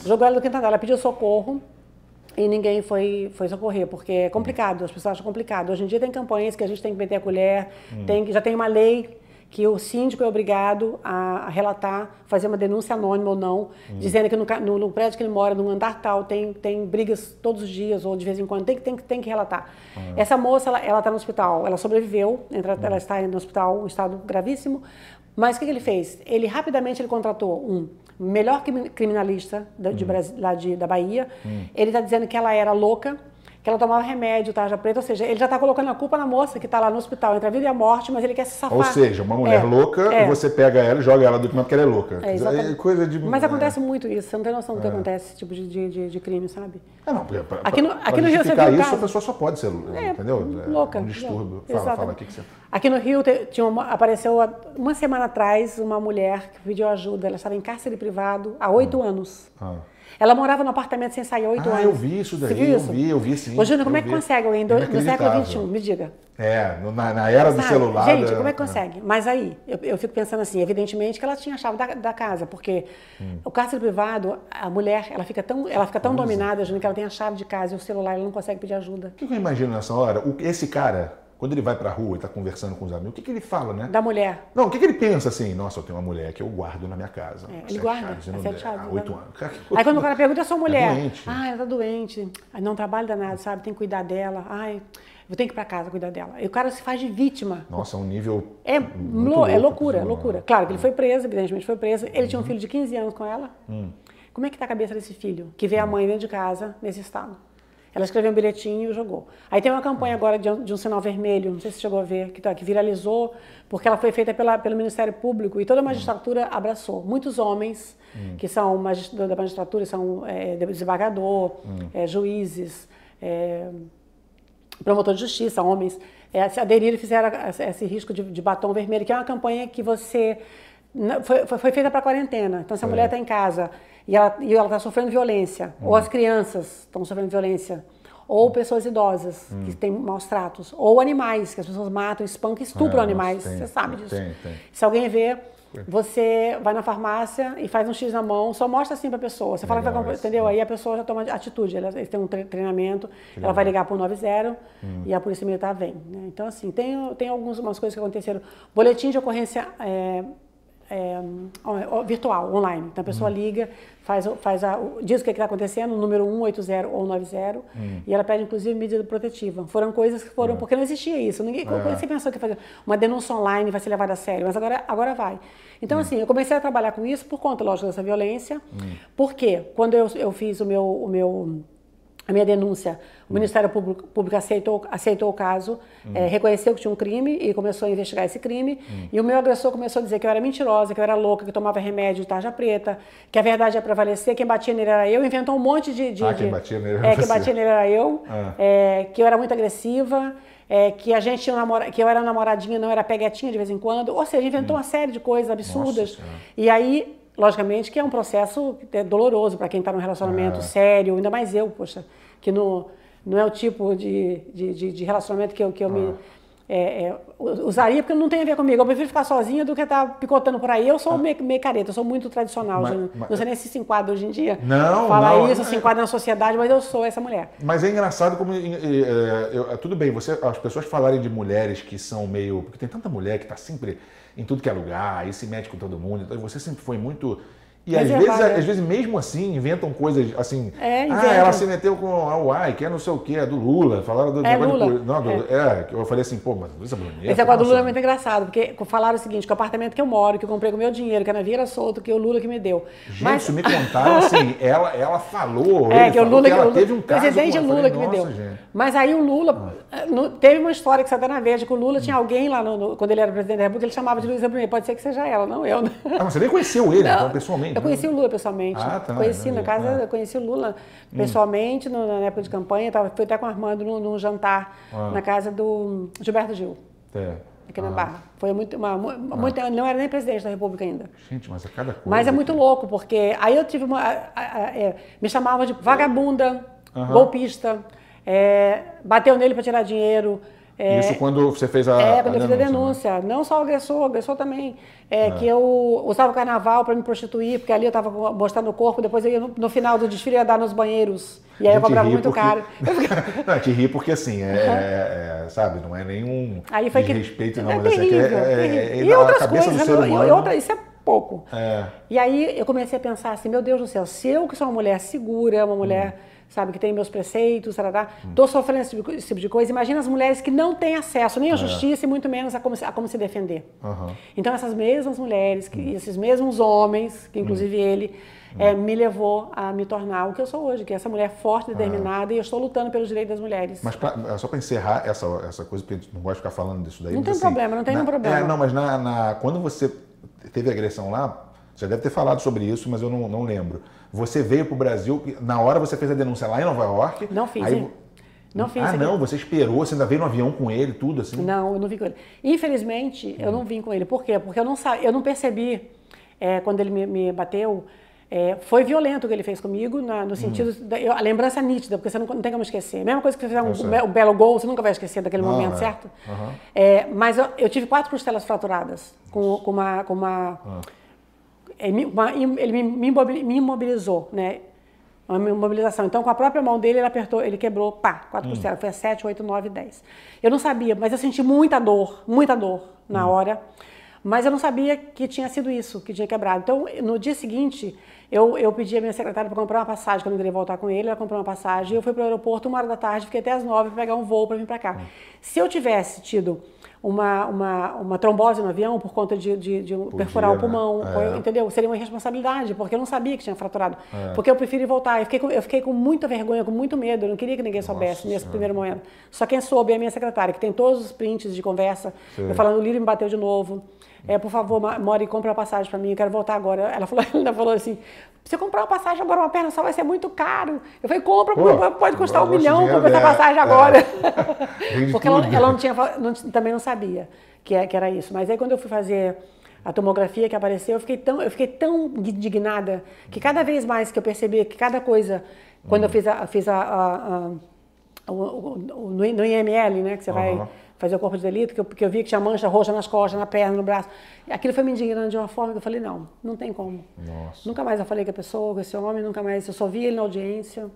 jogou ela do quinto andar. Ela pediu socorro e ninguém foi, foi socorrer, porque é complicado, as pessoas acham complicado. Hoje em dia tem campanhas que a gente tem que meter a colher, hum. tem, já tem uma lei que o síndico é obrigado a, relatar, fazer uma denúncia anônima ou não, hum. dizendo que no, no, no, prédio que ele mora, no andar tal, tem, tem brigas todos os dias ou de vez em quando, tem, tem, tem que relatar. Hum. Essa moça, ela está no hospital, ela sobreviveu, ela está no hospital, um estado gravíssimo, Mas o que, que ele fez? Ele rapidamente ele contratou um melhor criminalista da, de, hum. lá de, da Bahia. Hum. Ele está dizendo que ela era louca que ela tomava remédio, tarja preta, ou seja, ele já está colocando a culpa na moça que está lá no hospital entre a vida e a morte, mas ele quer se safar. Ou seja, uma mulher é, louca é. você pega ela e joga ela do porque ela é louca. É, é coisa de... Mas acontece muito isso, você não tem noção do que é. acontece, esse tipo de, de, de crime, sabe? É, não, pra, pra, aqui no, aqui no Rio você viu isso, caso? a pessoa só pode ser, é, entendeu? Louca. Um distúrbio. Fala, fala, o que, que você... Aqui no Rio tinha uma, apareceu uma semana atrás uma mulher que pediu ajuda, ela estava em cárcere privado há oito ah. anos. Ah. Ela morava no apartamento sem sair oito ah, anos. eu vi isso daí, eu isso? vi, eu vi sim. Ô, Júnior, como é que consegue alguém do, no século XXI? Me diga. É, na, na era Sabe? do celular. Gente, como é que consegue? É. Mas aí, eu, eu, fico pensando assim, evidentemente que ela tinha a chave da, da casa, porque hum. o cárcere privado, a mulher, ela fica tão, ela fica tão dominada, Júnior, que ela tem a chave de casa e o celular, ela não consegue pedir ajuda. O que eu imagino nessa hora? O, esse cara, quando ele vai para a rua e está conversando com os amigos, o que, que ele fala, né? Da mulher. Não, o que, que ele pensa assim? Nossa, eu tenho uma mulher que eu guardo na minha casa. É, ele guarda, chaves, é sete. Há oito anos. Aí quando o cara pergunta, é sua mulher? É doente. Ah, ela tá doente. Não trabalha danado, sabe? Tem que cuidar dela. Ai, vou ter que ir para casa cuidar dela. E o cara se faz de vítima. Nossa, um nível. É, é loucura, é loucura. Claro que ele foi preso, evidentemente foi preso. Ele uhum. tinha um filho de 15 anos com ela. Hum. Como é que tá a cabeça desse filho? Que vê a mãe dentro de casa nesse estado? Ela escreveu um bilhetinho e jogou. Aí tem uma campanha agora de um, de um sinal vermelho, não sei se você chegou a ver, que, tá, que viralizou, porque ela foi feita pela, pelo Ministério Público e toda a magistratura abraçou. Muitos homens hum. que são da magistratura, são é, desembargador, hum. é, juízes, é, promotor de justiça, homens, é, se aderiram e fizeram esse risco de, de batom vermelho, que é uma campanha que você foi, foi, feita para quarentena. Então, se a mulher está em casa e ela está sofrendo violência, ou as crianças estão sofrendo violência, ou pessoas idosas hum. que têm maus tratos, ou animais, que as pessoas matam, espancam, estupram é, animais. Tem, você sabe disso. Tem, tem. Se alguém vê, você vai na farmácia e faz um X na mão, só mostra assim para a pessoa. Você Legal, fala que vai entendeu? Aí a pessoa já toma atitude. Ela, tem um treinamento, ela vai ligar para o 90 hum. e a Polícia Militar vem. Né? Então, assim, tem, tem algumas coisas que aconteceram. Boletim de ocorrência. É, é, virtual, online. Então a pessoa uhum. liga, faz, faz a, diz o que é está acontecendo, o número 180 ou 90, uhum. e ela pede inclusive medida protetiva. Foram coisas que foram, uhum. porque não existia isso. Ninguém, é. Você pensou que fazer uma denúncia online vai ser levada a sério, mas agora, agora vai. Então, assim, eu comecei a trabalhar com isso por conta, lógico, dessa violência, porque quando eu, eu fiz o meu, o meu a minha denúncia, o Ministério Público, Público aceitou, aceitou o caso, hum. é, reconheceu que tinha um crime e começou a investigar esse crime. Hum. E o meu agressor começou a dizer que eu era mentirosa, que eu era louca, que tomava remédio de tarja preta, que a verdade ia prevalecer, quem batia nele era eu. Inventou um monte de. de ah, de, quem batia nele era é, quem batia nele era eu. Ah. É, que eu era muito agressiva. É, que a gente namora, que eu era namoradinha, não era peguetinha de vez em quando. Ou seja, inventou hum. uma série de coisas absurdas. Nossa, e aí logicamente que é um processo é doloroso para quem está num relacionamento é. sério, ainda mais eu, poxa, que não, não é o tipo de, de, de relacionamento que eu, que eu me ah. é, é, usaria, porque não tem a ver comigo. Eu prefiro ficar sozinha do que estar tá picotando por aí. Eu sou ah. meio, meio careta, eu sou muito tradicional. Mas, mas, não sei nem se se enquadra hoje em dia. Não, Fala não, isso, se enquadra na sociedade, mas eu sou essa mulher. Mas é engraçado como. É, tudo bem, você, as pessoas falarem de mulheres que são meio. Porque tem tanta mulher que está sempre em tudo que é lugar, e se mete com todo mundo. Então você sempre foi muito e às vezes, às vezes, mesmo assim, inventam coisas assim. É, ah, ela se meteu com a UAI, que é não sei o quê, é do Lula. Falaram do é, Lula. De, não, do, é. é. eu falei assim, pô, mas Luísa Brunet. Esse negócio do Lula é muito engraçado, porque falaram o seguinte: que o apartamento que eu moro, que eu comprei com o meu dinheiro, que a Vieira Solto, que o Lula que me deu. Gente, mas... isso me contaram assim, ela, ela falou. É, que o Lula que, ela Lula, teve um caso. Presidente Lula falei, que me deu. Gente. Mas aí o Lula. Ah. Teve uma história que saiu na Verde, que o Lula tinha alguém lá, no, no, quando ele era presidente da República, ele chamava de Luísa Brunet. Pode ser que seja ela, não eu. Né? Ah, mas você nem conheceu ele, então, pessoalmente? Eu conheci o Lula pessoalmente. Ah, tá, conheci na casa, é. conheci o Lula hum. pessoalmente no, na época de campanha. Tava, fui até com o Armando num, num jantar ah. na casa do Gilberto Gil. É. Aqui na ah. Barra. Foi muito, uma, ah. muito, não era nem presidente da República ainda. Gente, mas é cada coisa. Mas é muito louco, porque aí eu tive uma. A, a, a, é, me chamava de vagabunda, golpista, é, bateu nele para tirar dinheiro. É, Isso quando você fez a. É, quando eu fiz a denúncia. Né? Não só o agressor, o agressor também. É, é. Que eu usava o carnaval para me prostituir, porque ali eu estava mostrando o corpo, depois eu ia no, no, final do desfile ia dar nos banheiros. E aí eu cobrava muito porque... caro. não, te ri porque assim, é, é, é, sabe, não é nenhum aí foi que... respeito, não, é mas terrível, é, é, é, é, e outras coisas, e outra, isso é pouco. E aí eu comecei a pensar assim, meu Deus do céu, se eu que sou uma mulher segura, uma mulher. Hum sabe, que tem meus preceitos, tarará. Tô sofrendo esse tipo, esse tipo de coisa. Imagina as mulheres que não têm acesso nem à é. justiça e muito menos a como, a como se defender. Uhum. Então essas mesmas mulheres, que, esses mesmos homens, que inclusive hum. ele é, me levou a me tornar o que eu sou hoje, que é essa mulher forte, determinada, e eu estou lutando pelos direitos das mulheres. Mas pra, é só para encerrar essa, essa coisa, porque a gente não gosta de ficar falando disso daí. Não tem assim, problema, não tem na, nenhum problema. É, não, mas na, na, quando você teve agressão lá, você deve ter falado sobre isso, mas eu não, não lembro. Você veio para o Brasil, na hora você fez a denúncia lá em Nova York. Não fiz. Aí, não fiz. Ah, não, você esperou, você ainda veio no avião com ele, tudo assim? Não, eu não vim com ele. Infelizmente, hum. eu não vim com ele. Por quê? Porque eu não, eu não percebi, é, quando ele me, me bateu, é, foi violento o que ele fez comigo, na, no sentido. Uhum. Da, eu, a lembrança nítida, porque você não, não, tem como esquecer. Mesma coisa que você fizer um, um, belo gol, você nunca vai esquecer daquele não, momento, é. certo? Uhum. É, mas eu, eu, tive quatro costelas fraturadas com, com uma. Com uma, uma ele me, me imobilizou, né? Uma imobilização. Então, com a própria mão dele, ele apertou, ele quebrou, pá, quatro hum. costelas. Foi 7, 8, 9, 10. Eu não sabia, mas eu senti muita dor, muita dor na hum. hora. Mas eu não sabia que tinha sido isso, que tinha quebrado. Então, no dia seguinte, eu, eu pedi a minha secretária para comprar uma passagem, quando eu queria voltar com ele, ela comprou uma passagem, eu fui para o aeroporto uma hora da tarde, fiquei até as nove para pegar um voo para vir para cá. Hum. Se eu tivesse tido uma, uma, uma trombose no avião por conta de, de, de perfurar o né? pulmão, é. entendeu? Seria uma irresponsabilidade, porque eu não sabia que tinha fraturado. É. Porque eu preferi voltar. Eu fiquei, com, eu fiquei com muita vergonha, com muito medo, eu não queria que ninguém soubesse Nossa, nesse senhora. primeiro momento. Só quem soube é a minha secretária, que tem todos os prints de conversa, Sim. eu falando, o Lírio me bateu de novo é, por favor, Mori, compra uma passagem para mim, eu quero voltar agora. Ela falou, ela falou assim, você comprar uma passagem agora, uma perna só vai ser muito caro. Eu falei, compra, Pô, pode custar um milhão comprar essa passagem é, agora. É. Porque ela, ela, não tinha, não, também não sabia que, é, que era isso. Mas aí quando eu fui fazer a tomografia que apareceu, eu fiquei tão, eu fiquei tão indignada que cada vez mais que eu percebi que cada coisa, quando eu fiz a, fiz a, a, a o, o, no, no IML, né, que você uhum. vai fazer o corpo de delito, que eu, porque eu vi que tinha mancha roxa nas costas, na perna, no braço. Aquilo foi me indignando de uma forma que eu falei, não, não tem como. Nossa. Nunca mais eu falei com a pessoa, com esse homem, nunca mais. Eu só vi ele na audiência.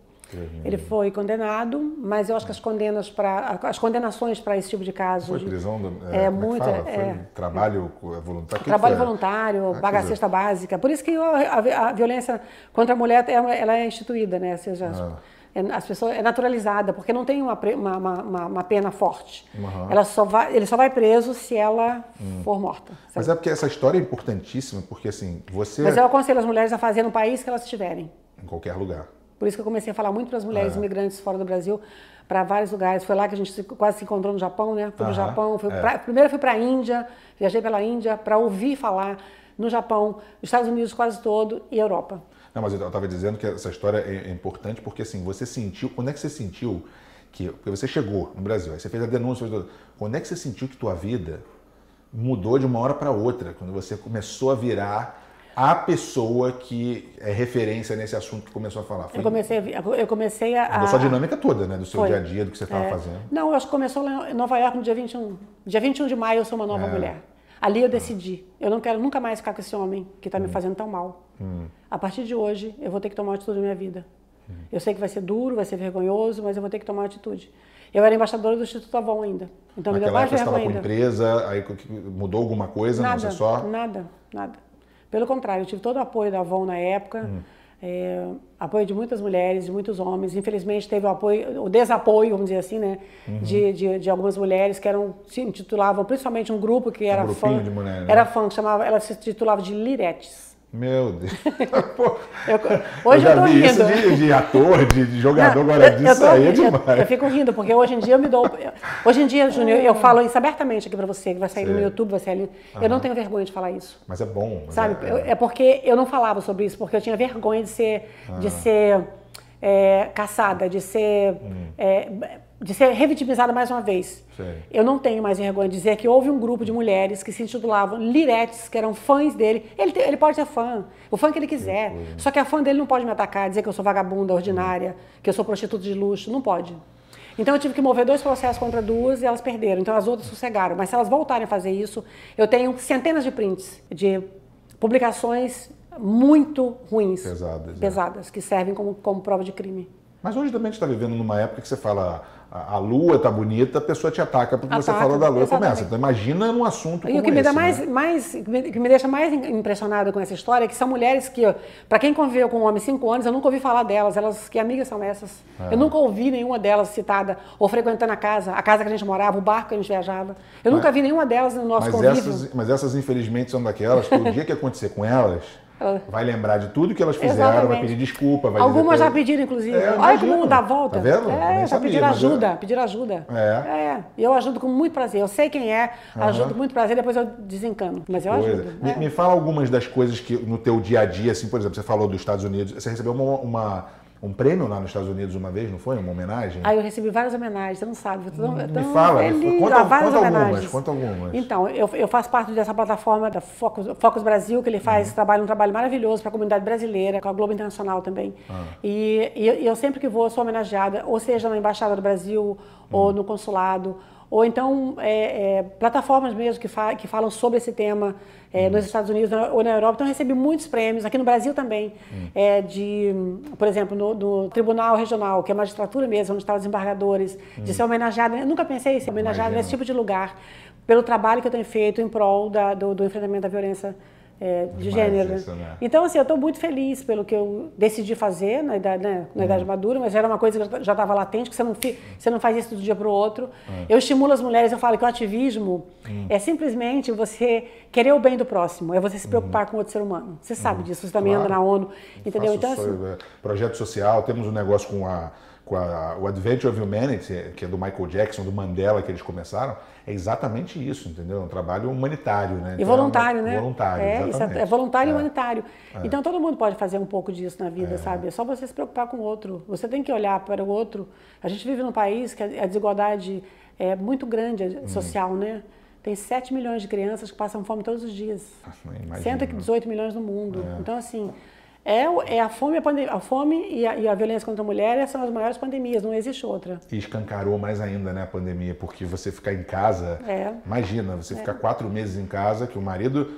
Ele foi condenado, mas eu acho que as condenas para as condenações para esse tipo de caso foi prisão do, é, é muito é, é, trabalho voluntário trabalho voluntário ah, básica por isso que a, a, a, violência contra a mulher ela é instituída né seja ah é, as pessoas, é naturalizada, porque não tem uma, uma, uma, uma pena forte. Uhum. Ela só vai, ele só vai preso se ela hum. for morta. Sabe? Mas é porque essa história é importantíssima, porque assim, você... Mas eu aconselho as mulheres a fazer no país que elas estiverem. Em qualquer lugar. Por isso que eu comecei a falar muito para as mulheres é. imigrantes fora do Brasil, para vários lugares. Foi lá que a gente quase se encontrou no Japão, né? Fui uhum. no Japão, fui é. pra, primeiro fui para a Índia, viajei pela Índia para ouvir falar no Japão, nos Estados Unidos quase todo e Europa. Não, mas eu estava dizendo que essa história é, é, importante porque assim, você sentiu, quando é que você sentiu que, porque você chegou no Brasil, aí você fez a denúncia, quando é que você sentiu que tua vida mudou de uma hora para outra, quando você começou a virar a pessoa que é referência nesse assunto que começou a falar? Foi... Eu comecei, a, eu comecei a... Da sua dinâmica toda, né? Do seu Foi. dia a dia, do que você estava é. fazendo. Não, eu acho que começou em Nova York no dia 21. Dia 21 de maio eu sou uma nova é. mulher. Ali eu decidi, eu não quero nunca mais ficar com esse homem que está me hum. fazendo tão mal. Hum. A partir de hoje, eu vou ter que tomar uma atitude na minha vida. Hum. Eu sei que vai ser duro, vai ser vergonhoso, mas eu vou ter que tomar uma atitude. Eu era embaixadora do Instituto Avon ainda. Então Naquela me deu mais vergonha ainda. com empresa, aí mudou alguma coisa? Nada, não, só... nada, nada. Pelo contrário, eu tive todo o apoio da Avon na época. Hum. É, apoio de muitas mulheres, de muitos homens. Infelizmente teve o apoio, o desapoio, vamos dizer assim, né, uhum. de, de, de, algumas mulheres que eram se intitulavam, principalmente um grupo que era um fã, de mulher, né? era fã, que chamava, ela se titulava de Liretes. Meu Deus. eu, hoje eu, já eu tô vi rindo. isso de, de ator, de, de jogador, Não, agora disso aí é demais. Eu, eu, fico rindo, porque hoje em dia eu me dou. Hoje em dia, Júnior, eu falo isso abertamente aqui para você, que vai sair Sim. no YouTube, vai sair ali. Uhum. Eu não tenho vergonha de falar isso. Mas é bom. Mas sabe? É, é... porque eu não falava sobre isso, porque eu tinha vergonha de ser, ah. de ser é, caçada, de ser. Hum. De ser revitimizada mais uma vez. Sim. Eu não tenho mais vergonha de dizer que houve um grupo de mulheres que se intitulavam Liretes, que eram fãs dele. Ele, ele pode ser fã, o fã que ele quiser. Só que a fã dele não pode me atacar, dizer que eu sou vagabunda ordinária, que eu sou prostituta de luxo. Não pode. Então eu tive que mover dois processos contra duas e elas perderam. Então as outras sossegaram. Mas se elas voltarem a fazer isso, eu tenho centenas de prints de publicações muito ruins, pesadas, pesadas é. que servem como, como prova de crime. Mas hoje também a gente está vivendo numa época que você fala a, a, lua tá bonita, a pessoa te ataca porque ataca, você falou da lua e começa. Então imagina um assunto e como o que me dá mais, né? mais que me deixa mais impressionada com essa história é que são mulheres que, para quem conviveu com um homem cinco anos, eu nunca ouvi falar delas. Elas, que amigas são essas? É. Eu nunca ouvi nenhuma delas citada ou frequentando a casa, a casa que a gente morava, o barco que a gente viajava. Eu mas, nunca vi nenhuma delas no nosso mas convívio. Essas, mas essas, infelizmente, são daquelas que o dia que acontecer com elas vai lembrar de tudo que elas fizeram, Exatamente. vai pedir desculpa. Vai Algumas já pediram, inclusive. É, Olha como dá volta. Tá vendo? É, já pediram ajuda, eu... pediram ajuda. É. é. E eu ajudo com muito prazer. Eu sei quem é, ajudo uhum. com muito prazer, depois eu desencano. Mas eu ajudo. Me, é. me, fala algumas das coisas que no teu dia a dia, assim, por exemplo, você falou dos Estados Unidos, você recebeu uma, uma um prêmio lá nos Estados Unidos uma vez, não foi? Uma homenagem? Ah, eu recebi várias homenagens, você não sabe. Me fala, feliz. conta, várias conta algumas, conta algumas. Então, eu, eu faço parte dessa plataforma da Focus, Focus Brasil, que ele faz uhum. trabalho, um trabalho maravilhoso para a comunidade brasileira, com a Globo Internacional também. Ah. E, e, eu sempre que vou, sou homenageada, ou seja na Embaixada do Brasil, uhum. ou no consulado, ou então é, é, plataformas mesmo que, fa que falam sobre esse tema é, nos Estados Unidos ou na Europa. Então, eu recebi muitos prêmios, aqui no Brasil também, hum. é, de, por exemplo, no, no, Tribunal Regional, que é a magistratura mesmo, onde estão os embargadores, hum. de ser homenageada. Eu nunca pensei em ser homenageada nesse tipo de lugar, pelo trabalho que eu tenho feito em prol da, do, do enfrentamento da violência é, de gênero. Isso, né? Então, assim, eu estou muito feliz pelo que eu decidi fazer na idade, né, na idade uhum. madura, mas era uma coisa que já estava latente, que você não, você não faz isso do dia para o outro. Uhum. Eu estimulo as mulheres, eu falo que o ativismo uhum. é simplesmente você querer o bem do próximo, é você se preocupar com outro ser humano. Você sabe uhum. disso, você também claro. anda na ONU, entendeu? Então, assim, é, projeto social, temos um negócio com a com a, o Adventure of Humanity, que é do Michael Jackson, do Mandela, que eles começaram, é exatamente isso, entendeu? É um trabalho humanitário, né? E então, voluntário, é uma, né? Voluntário, é, exatamente. é voluntário e é. humanitário. É. Então todo mundo pode fazer um pouco disso na vida, é. sabe? É só você se preocupar com o outro. Você tem que olhar para o outro. A gente vive num país que a desigualdade é muito grande hum. social, né? Tem 7 milhões de crianças que passam fome todos os dias. 118 milhões no mundo. Então, assim, é, é a fome, a, pandemia, a fome e a, e a, violência contra a mulher são as maiores pandemias, não existe outra. E escancarou mais ainda né, a pandemia, porque você ficar em casa, é. imagina, você é. ficar quatro meses em casa, que o marido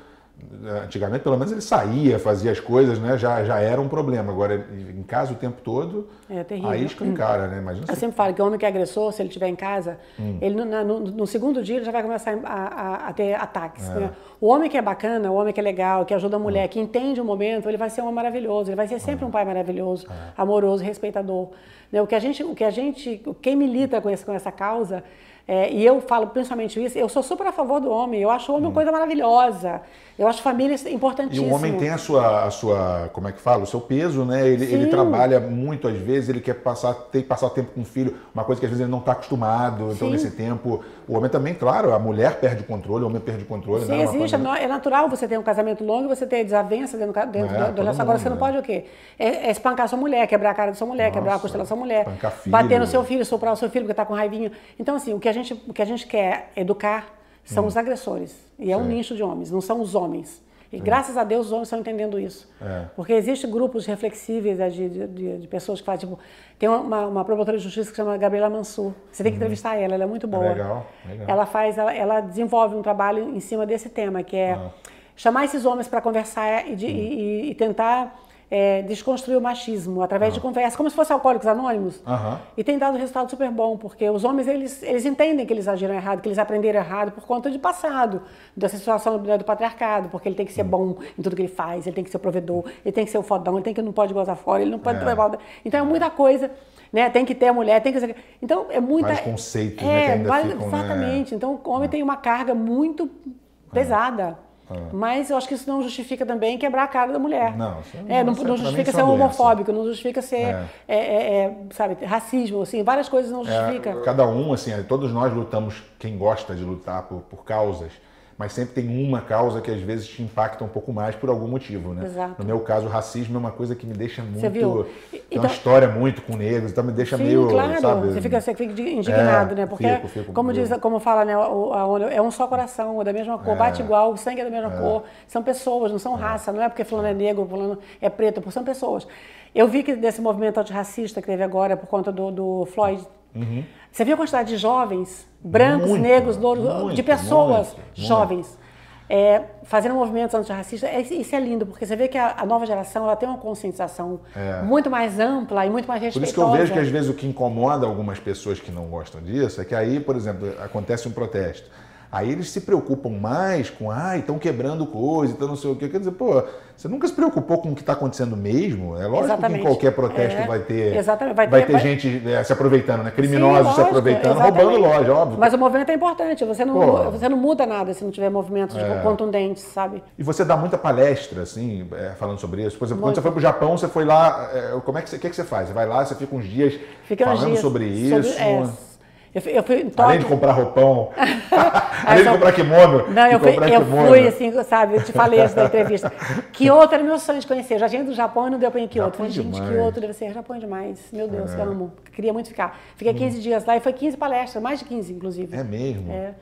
Antigamente, pelo menos, ele saía, fazia as coisas, né? Já, já era um problema. Agora, em casa o tempo todo, é terrível. aí escancara, né? Imagina Eu sempre falo que o homem que é agressor, se ele estiver em casa, hum. ele no, no, no, segundo dia ele já vai começar a, a, a ter ataques. É. Né? O homem que é bacana, o homem que é legal, que ajuda a mulher, hum. que entende o momento, ele vai ser um homem maravilhoso, ele vai ser sempre hum. um pai maravilhoso, é. amoroso, respeitador. Né? O que a gente, o que a gente, quem milita com, esse, com essa causa é, e eu falo principalmente isso, eu sou super a favor do homem, eu acho o homem hum. uma coisa maravilhosa, eu acho família importantíssima. E o homem tem a sua, a sua, como é que fala, o seu peso, né? Ele, ele trabalha muito às vezes, ele quer passar, tem que passar tempo com o filho, uma coisa que às vezes ele não está acostumado, então Sim. nesse tempo, o homem também, claro, a mulher perde o controle, o homem perde o controle. Sim, né? existe, é natural você ter um casamento longo, você ter desavenças dentro, dentro é, do relacionamento, agora você não pode o quê? É, é, espancar sua mulher, quebrar a cara da sua mulher, Nossa, quebrar a costela da sua mulher, bater no seu filho, soprar o seu filho porque está com raivinha. Então assim, o que a gente, o que a gente quer educar são hum. os agressores. E é um nicho de homens, não são os homens. E graças a Deus os homens estão entendendo isso. É. Porque existem grupos reflexíveis né, de, de, de, pessoas que fazem, tipo, tem uma, uma promotora de justiça que chama Gabriela Mansur. Você tem que uhum. entrevistar ela, ela é muito boa. Legal, legal. Ela faz, ela, ela, desenvolve um trabalho em cima desse tema, que é ah. chamar esses homens para conversar e, de, e, e tentar é, desconstruir o machismo através uhum. de conversa, como se fosse alcoólicos anônimos. Uhum. E tem dado um resultado super bom, porque os homens eles, eles entendem que eles agiram errado, que eles aprenderam errado por conta de passado, dessa situação do, do patriarcado, porque ele tem que ser uhum. bom em tudo que ele faz, ele tem que ser provedor, ele tem que ser o fodão, ele tem que não pode gozar fora, ele não pode é. Então é muita coisa. Né? Tem que ter a mulher, tem que. Então é muita. Mais conceitos, é, né? Que ainda ficam, exatamente. Né? Então o homem é. tem uma carga muito é. pesada. Ah. Mas eu acho que isso não justifica também quebrar a cara da mulher. Não, é, não, não justifica ser homofóbico, não justifica ser, é. É, é, é sabe, racismo, assim, várias coisas não é, justifica. cada um, assim, todos nós lutamos, quem gosta de lutar por, por causas, mas sempre tem uma causa que às vezes te impacta um pouco mais por algum motivo, né? Exato. No meu caso, o racismo é uma coisa que me deixa muito. Você viu? Tem então, uma história muito com negros, então me deixa sim, meio. Claro, sabe? você fica, você fica indignado, é, né? Porque, fico, fico como, diz, como fala, né? É um só coração, é da mesma cor, é, bate igual, o sangue é da mesma é. cor. São pessoas, não são é. raça, não é porque fulano é negro, fulano é preto, porque são pessoas. Eu vi que desse movimento antirracista que teve agora por conta do, do Floyd. Uhum. Você viu a quantidade de jovens, brancos, muito, negros, louros, muito, de pessoas muito, jovens é, fazendo movimentos antirracistas. É, isso é lindo, porque você vê que a, a nova geração ela tem uma conscientização é. muito mais ampla e muito mais respeitosa. Por isso que eu vejo que às vezes o que incomoda algumas pessoas que não gostam disso é que aí, por exemplo, acontece um protesto. Aí eles se preocupam mais com, ah, estão quebrando coisa, então não sei o quê. Quer dizer, pô, você nunca se preocupou com o que está acontecendo mesmo? É lógico Exatamente. que em qualquer protesto é. vai ter, Exatamente. vai ter, vai ter vai... gente é, se aproveitando, né? Criminosos Sim, se aproveitando, Exatamente. roubando loja, óbvio. Mas o movimento é importante, você não, você não muda nada se não tiver movimentos é. contundentes, sabe? E você dá muita palestra, assim, é, falando sobre isso. Por exemplo, Muito. quando você foi para o Japão, você foi lá, é, como é que você, que, que você faz? Você vai lá, você fica uns dias fica falando uns dias sobre isso. Sobre, eu fui, eu fui Além de comprar roupão, além de comprar kimono. Não, eu, fui, eu fui, assim, sabe, eu te falei isso da entrevista. Kyoto era meu sonho de conhecer. Eu já tinha do Japão e não deu para ir em Kyoto. Falei, gente, Kyoto deve ser Japão demais. Meu Deus, é. eu amo. Queria muito ficar. Fiquei 15 hum. dias lá e foi 15 palestras, mais de 15, inclusive. É mesmo? É.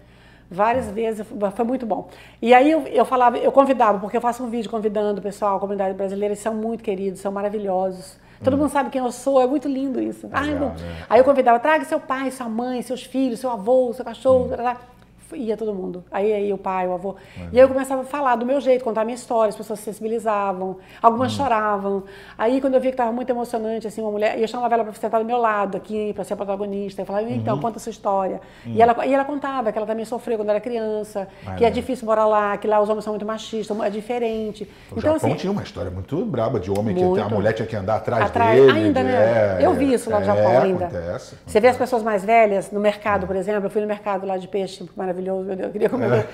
Várias é. vezes, foi muito bom. E aí eu, eu falava, eu convidava, porque eu faço um vídeo convidando o pessoal, a comunidade brasileira, eles são muito queridos, são maravilhosos. Todo hum. mundo sabe quem eu sou, é muito lindo isso. Legal, Ai, né? Aí eu convidava, traga seu pai, sua mãe, seus filhos, seu avô, seu cachorro. Hum ia todo mundo. Aí aí o pai, o avô. Uhum. E aí eu começava a falar do meu jeito, contar a minha história, as pessoas se sensibilizavam, algumas uhum. choravam. Aí quando eu vi que estava muito emocionante, assim, uma mulher, e eu chamava ela para sentar do meu lado aqui, para ser a protagonista, eu falava, então, uhum. conta a sua história. E, uhum. ela, e ela contava que ela também sofreu quando era criança, que é, é difícil morar lá, que lá os homens são muito machistas, é diferente. O então, Japão assim, tinha uma história muito braba de homem muito. que a mulher tinha que andar atrás, atrás dele. Ainda, né? É, eu vi isso lá no é, Japão ainda. Acontece, Você vê as pessoas mais velhas no mercado, por exemplo, eu fui no mercado lá de peixe, maravilhoso, meu Deus, eu queria comer é.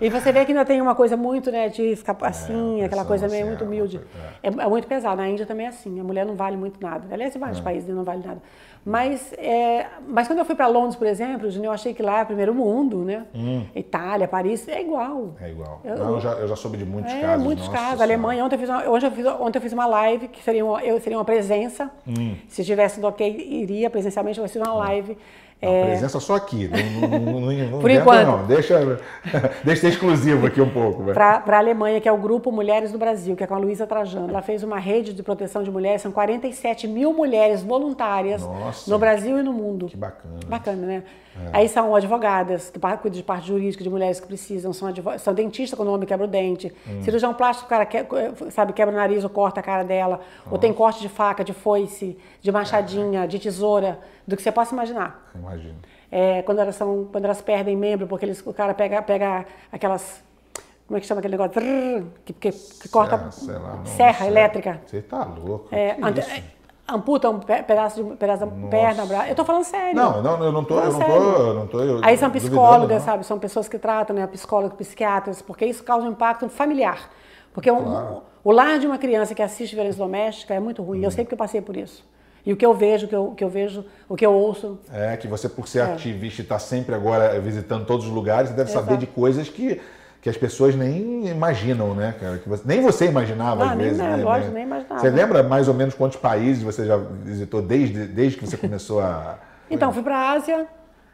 e você vê que ainda tem uma coisa muito, né, de ficar é, assim, aquela coisa meio muito humilde. É. é, muito pesado. Na Índia também é assim. A mulher não vale muito nada. Aliás, em vários países não vale nada. Mas, é, mas quando eu fui para Londres, por exemplo, eu achei que lá é primeiro mundo, né? Hum. Itália, Paris, é igual. É igual. Eu, não, eu, já, eu já soube de muitos é, casos. muitos Nossa casos. Alemanha, ontem eu, fiz uma, hoje eu fiz, ontem eu fiz uma live, que seria uma, eu, seria uma presença. Hum. Se tivesse do ok, iria presencialmente, eu fiz uma live. A é... presença só aqui, não, não, não, não Por enquanto. não. Deixa, deixa ser exclusivo aqui um pouco. Para a Alemanha, que é o Grupo Mulheres do Brasil, que é com a Luísa Trajano. Ela fez uma rede de proteção de mulheres, são 47 mil mulheres voluntárias Nossa, no Brasil e no mundo. Que bacana. Bacana, né? É. Aí são advogadas, que cuidam de parte jurídica de mulheres que precisam, são, são dentistas quando o homem quebra o dente, hum. cirurgião plástico, o cara que, sabe, quebra o nariz ou corta a cara dela, Nossa. ou tem corte de faca, de foice, de machadinha, é. de tesoura, do que você possa imaginar. Imagino é, quando, elas são, quando elas perdem membro, porque eles, o cara pega, pega aquelas. Como é que chama aquele negócio? Que, que, que corta. Serra, lá, serra elétrica. Você tá louco. É, amputa um pedaço, de, pedaço da perna, braço. Eu tô falando sério. Não, não, eu não tô, eu não tô, eu não tô eu Aí são psicólogas, sabe? São pessoas que tratam, né? Psicólogos, psiquiatras, porque isso causa um impacto familiar. Porque claro. o, lar de uma criança que assiste violência doméstica é muito ruim. Hum. Eu sei que eu passei por isso. E o que eu vejo, o que eu, que eu vejo, o que eu ouço. É, que você, por ser é. ativista e estar tá sempre agora visitando todos os lugares, deve Exato. saber de coisas que, que as pessoas nem imaginam, né, cara? Você, nem você imaginava, Não, às vezes. Nem, né? lógico, nem imaginava. Você lembra mais ou menos quantos países você já visitou desde, desde que você começou a. Então, fui para a Ásia,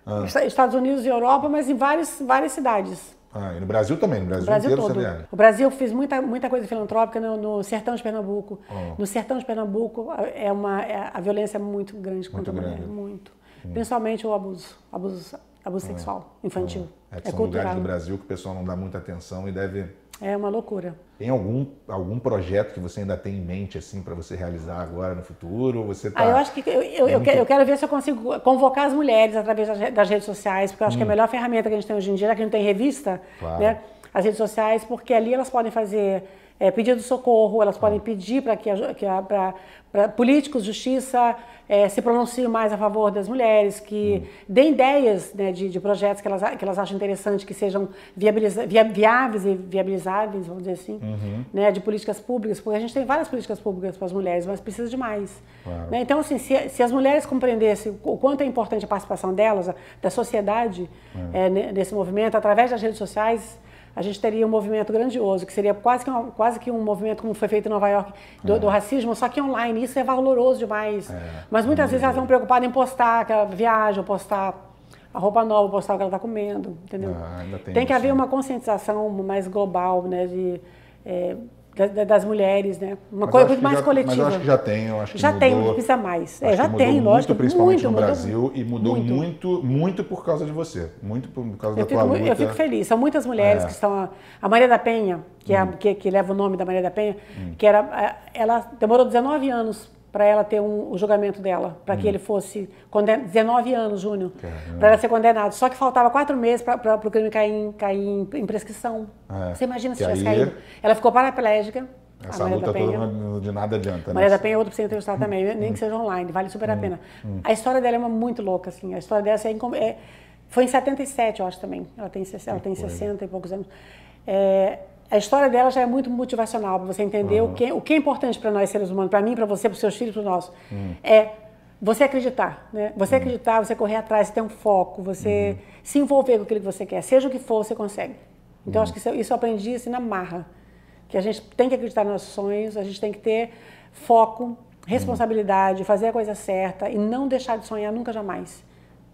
ah. Estados Unidos e Europa, mas em várias, várias cidades. Ah, e no Brasil também, no Brasil, Brasil inteiro todo. O Brasil fiz muita, muita coisa filantrópica no, no sertão de Pernambuco. Oh. No sertão de Pernambuco é uma, é, a violência é muito grande muito contra a mulher, muito. Hum. Principalmente o abuso, abuso, abuso oh. sexual infantil. Oh. É que é são cultural. lugares do Brasil que o pessoal não dá muita atenção e deve é uma loucura. Tem algum, algum projeto que você ainda tem em mente assim para você realizar agora no futuro? Ou você tá ah, eu acho que eu, eu, eu, quero, eu, quero, ver se eu consigo convocar as mulheres através das redes sociais, porque eu acho hum. que é a melhor ferramenta que a gente tem hoje em dia, já que a gente tem revista, claro. né? As redes sociais, porque ali elas podem fazer é, pedido socorro, elas podem hum. pedir para que, que para políticos, justiça, é, se pronunciem mais a favor das mulheres, que hum. deem ideias né, de, de, projetos que elas, que elas acham interessantes, que sejam viabiliza, via, viáveis e viabilizáveis, vamos dizer assim, uhum. né, de políticas públicas, porque a gente tem várias políticas públicas para as mulheres, mas precisa de mais. Claro. Né? Então, assim, se, se, as mulheres compreendessem o quanto é importante a participação delas, da sociedade, é. nesse movimento, através das redes sociais, a gente teria um movimento grandioso, que seria quase que, uma, quase que um movimento como foi feito em Nova York, do, é. do racismo, só que online. Isso é valoroso demais. É. Mas muitas vezes elas estão preocupadas em postar que ela viaja, postar a roupa nova, postar o que ela está comendo, entendeu? Ah, tem, tem que haver uma conscientização mais global, né, de... É, das mulheres, né? Uma coisa muito mais já, coletiva. Mas eu acho que já tem, eu acho que já mudou, tem, precisa mais. É, já tem, muito, lógico. Principalmente muito, no Brasil e mudou muito. muito, muito por causa de você, muito por causa eu da fico, tua luta. Eu fico feliz. São muitas mulheres é. que estão a Maria da Penha, que, é, hum. que, que, leva o nome da Maria da Penha, hum. que era, ela demorou 19 anos para ela ter um, o julgamento dela, para hum. que ele fosse condenado, 19 anos, Júnior, para ela ser condenado. Só que faltava quatro meses para o crime cair, em, cair em, em prescrição. É. Você imagina se tivesse aí... caído. Ela ficou paraplégica. Essa luta toda de nada adianta. Maria né? da Penha é outra para você entrevistar também, nem que seja online, vale super a hum. pena. Hum. A história dela é uma muito louca, assim. A história dela é, é, foi em 77, eu acho também. Ela tem, ela tem 60 e poucos anos. É, a história dela já é muito motivacional para você entender uhum. o, que, o que é importante para nós seres humanos, para mim, para você, para os seus filhos, para o nosso. Uhum. É você acreditar, né? Você uhum. acreditar, você correr atrás, você ter um foco, você uhum. se envolver com aquilo que você quer, seja o que for, você consegue. Então, uhum. acho que isso, isso eu aprendi assim na marra, que a gente tem que acreditar nos nossos sonhos, a gente tem que ter foco, responsabilidade, fazer a coisa certa e não deixar de sonhar nunca jamais.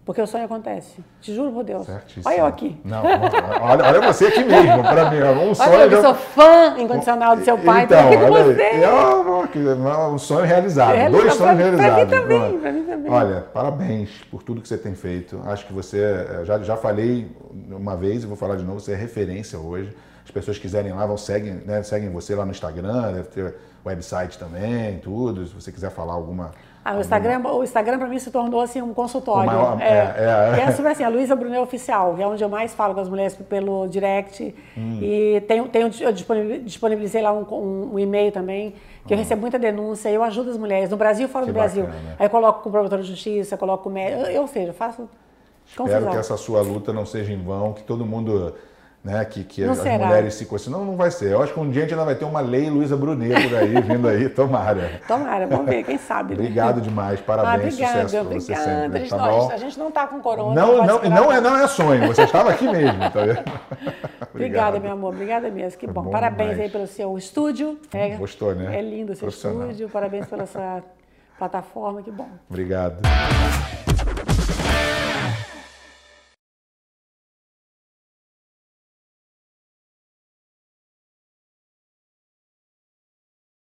Porque o sonho acontece. Te juro por Deus. Certíssimo. Olha eu aqui. Não, olha, olha você aqui mesmo, para mim. Um sonho. Olha, eu já... sou fã incondicional do seu pai. Então, olha você. É um sonho realizado. É, Dois sonhos realizados. Para mim também, para mim também. Olha, parabéns por tudo que você tem feito. Acho que você, eh, já, já falei uma vez e vou falar de novo, você é referência hoje. As pessoas quiserem lá, vão seguem, né, seguem você lá no Instagram, deve ter website também, tudo. Se você quiser falar alguma ah, o Instagram, o Instagram para mim se tornou assim um consultório. Maior, é, é, é. é sobre assim, a Luísa Brunet Oficial, que é onde eu mais falo com as mulheres pelo direct. Hum. E tenho, tenho, eu disponibilizei lá um, um, um e-mail também, que eu hum. recebo muita denúncia, eu ajudo as mulheres, no Brasil fora que do Brasil. Bacana. Aí eu coloco com o promotor de justiça, coloco com médico, eu, ou seja, faço Espero confusão. que essa sua luta não seja em vão, que todo mundo né, que, que as será. mulheres se conhecem. Não, não vai ser. Eu acho que um dia a gente ainda vai ter uma lei Luísa Brunet por aí, vindo aí, tomara. Tomara, vamos ver, quem sabe. Né? Obrigado demais, parabéns, ah, obrigada, sucesso para você sempre. A gente, tá não, a gente não está com corona. Não, não, não, não, é, não é sonho, você estava aqui mesmo, tá vendo? obrigada, meu amor, obrigada mesmo, que bom. bom parabéns demais. aí pelo seu estúdio. É, Gostou, né? É lindo o seu estúdio, parabéns pela sua plataforma, que bom. Obrigado.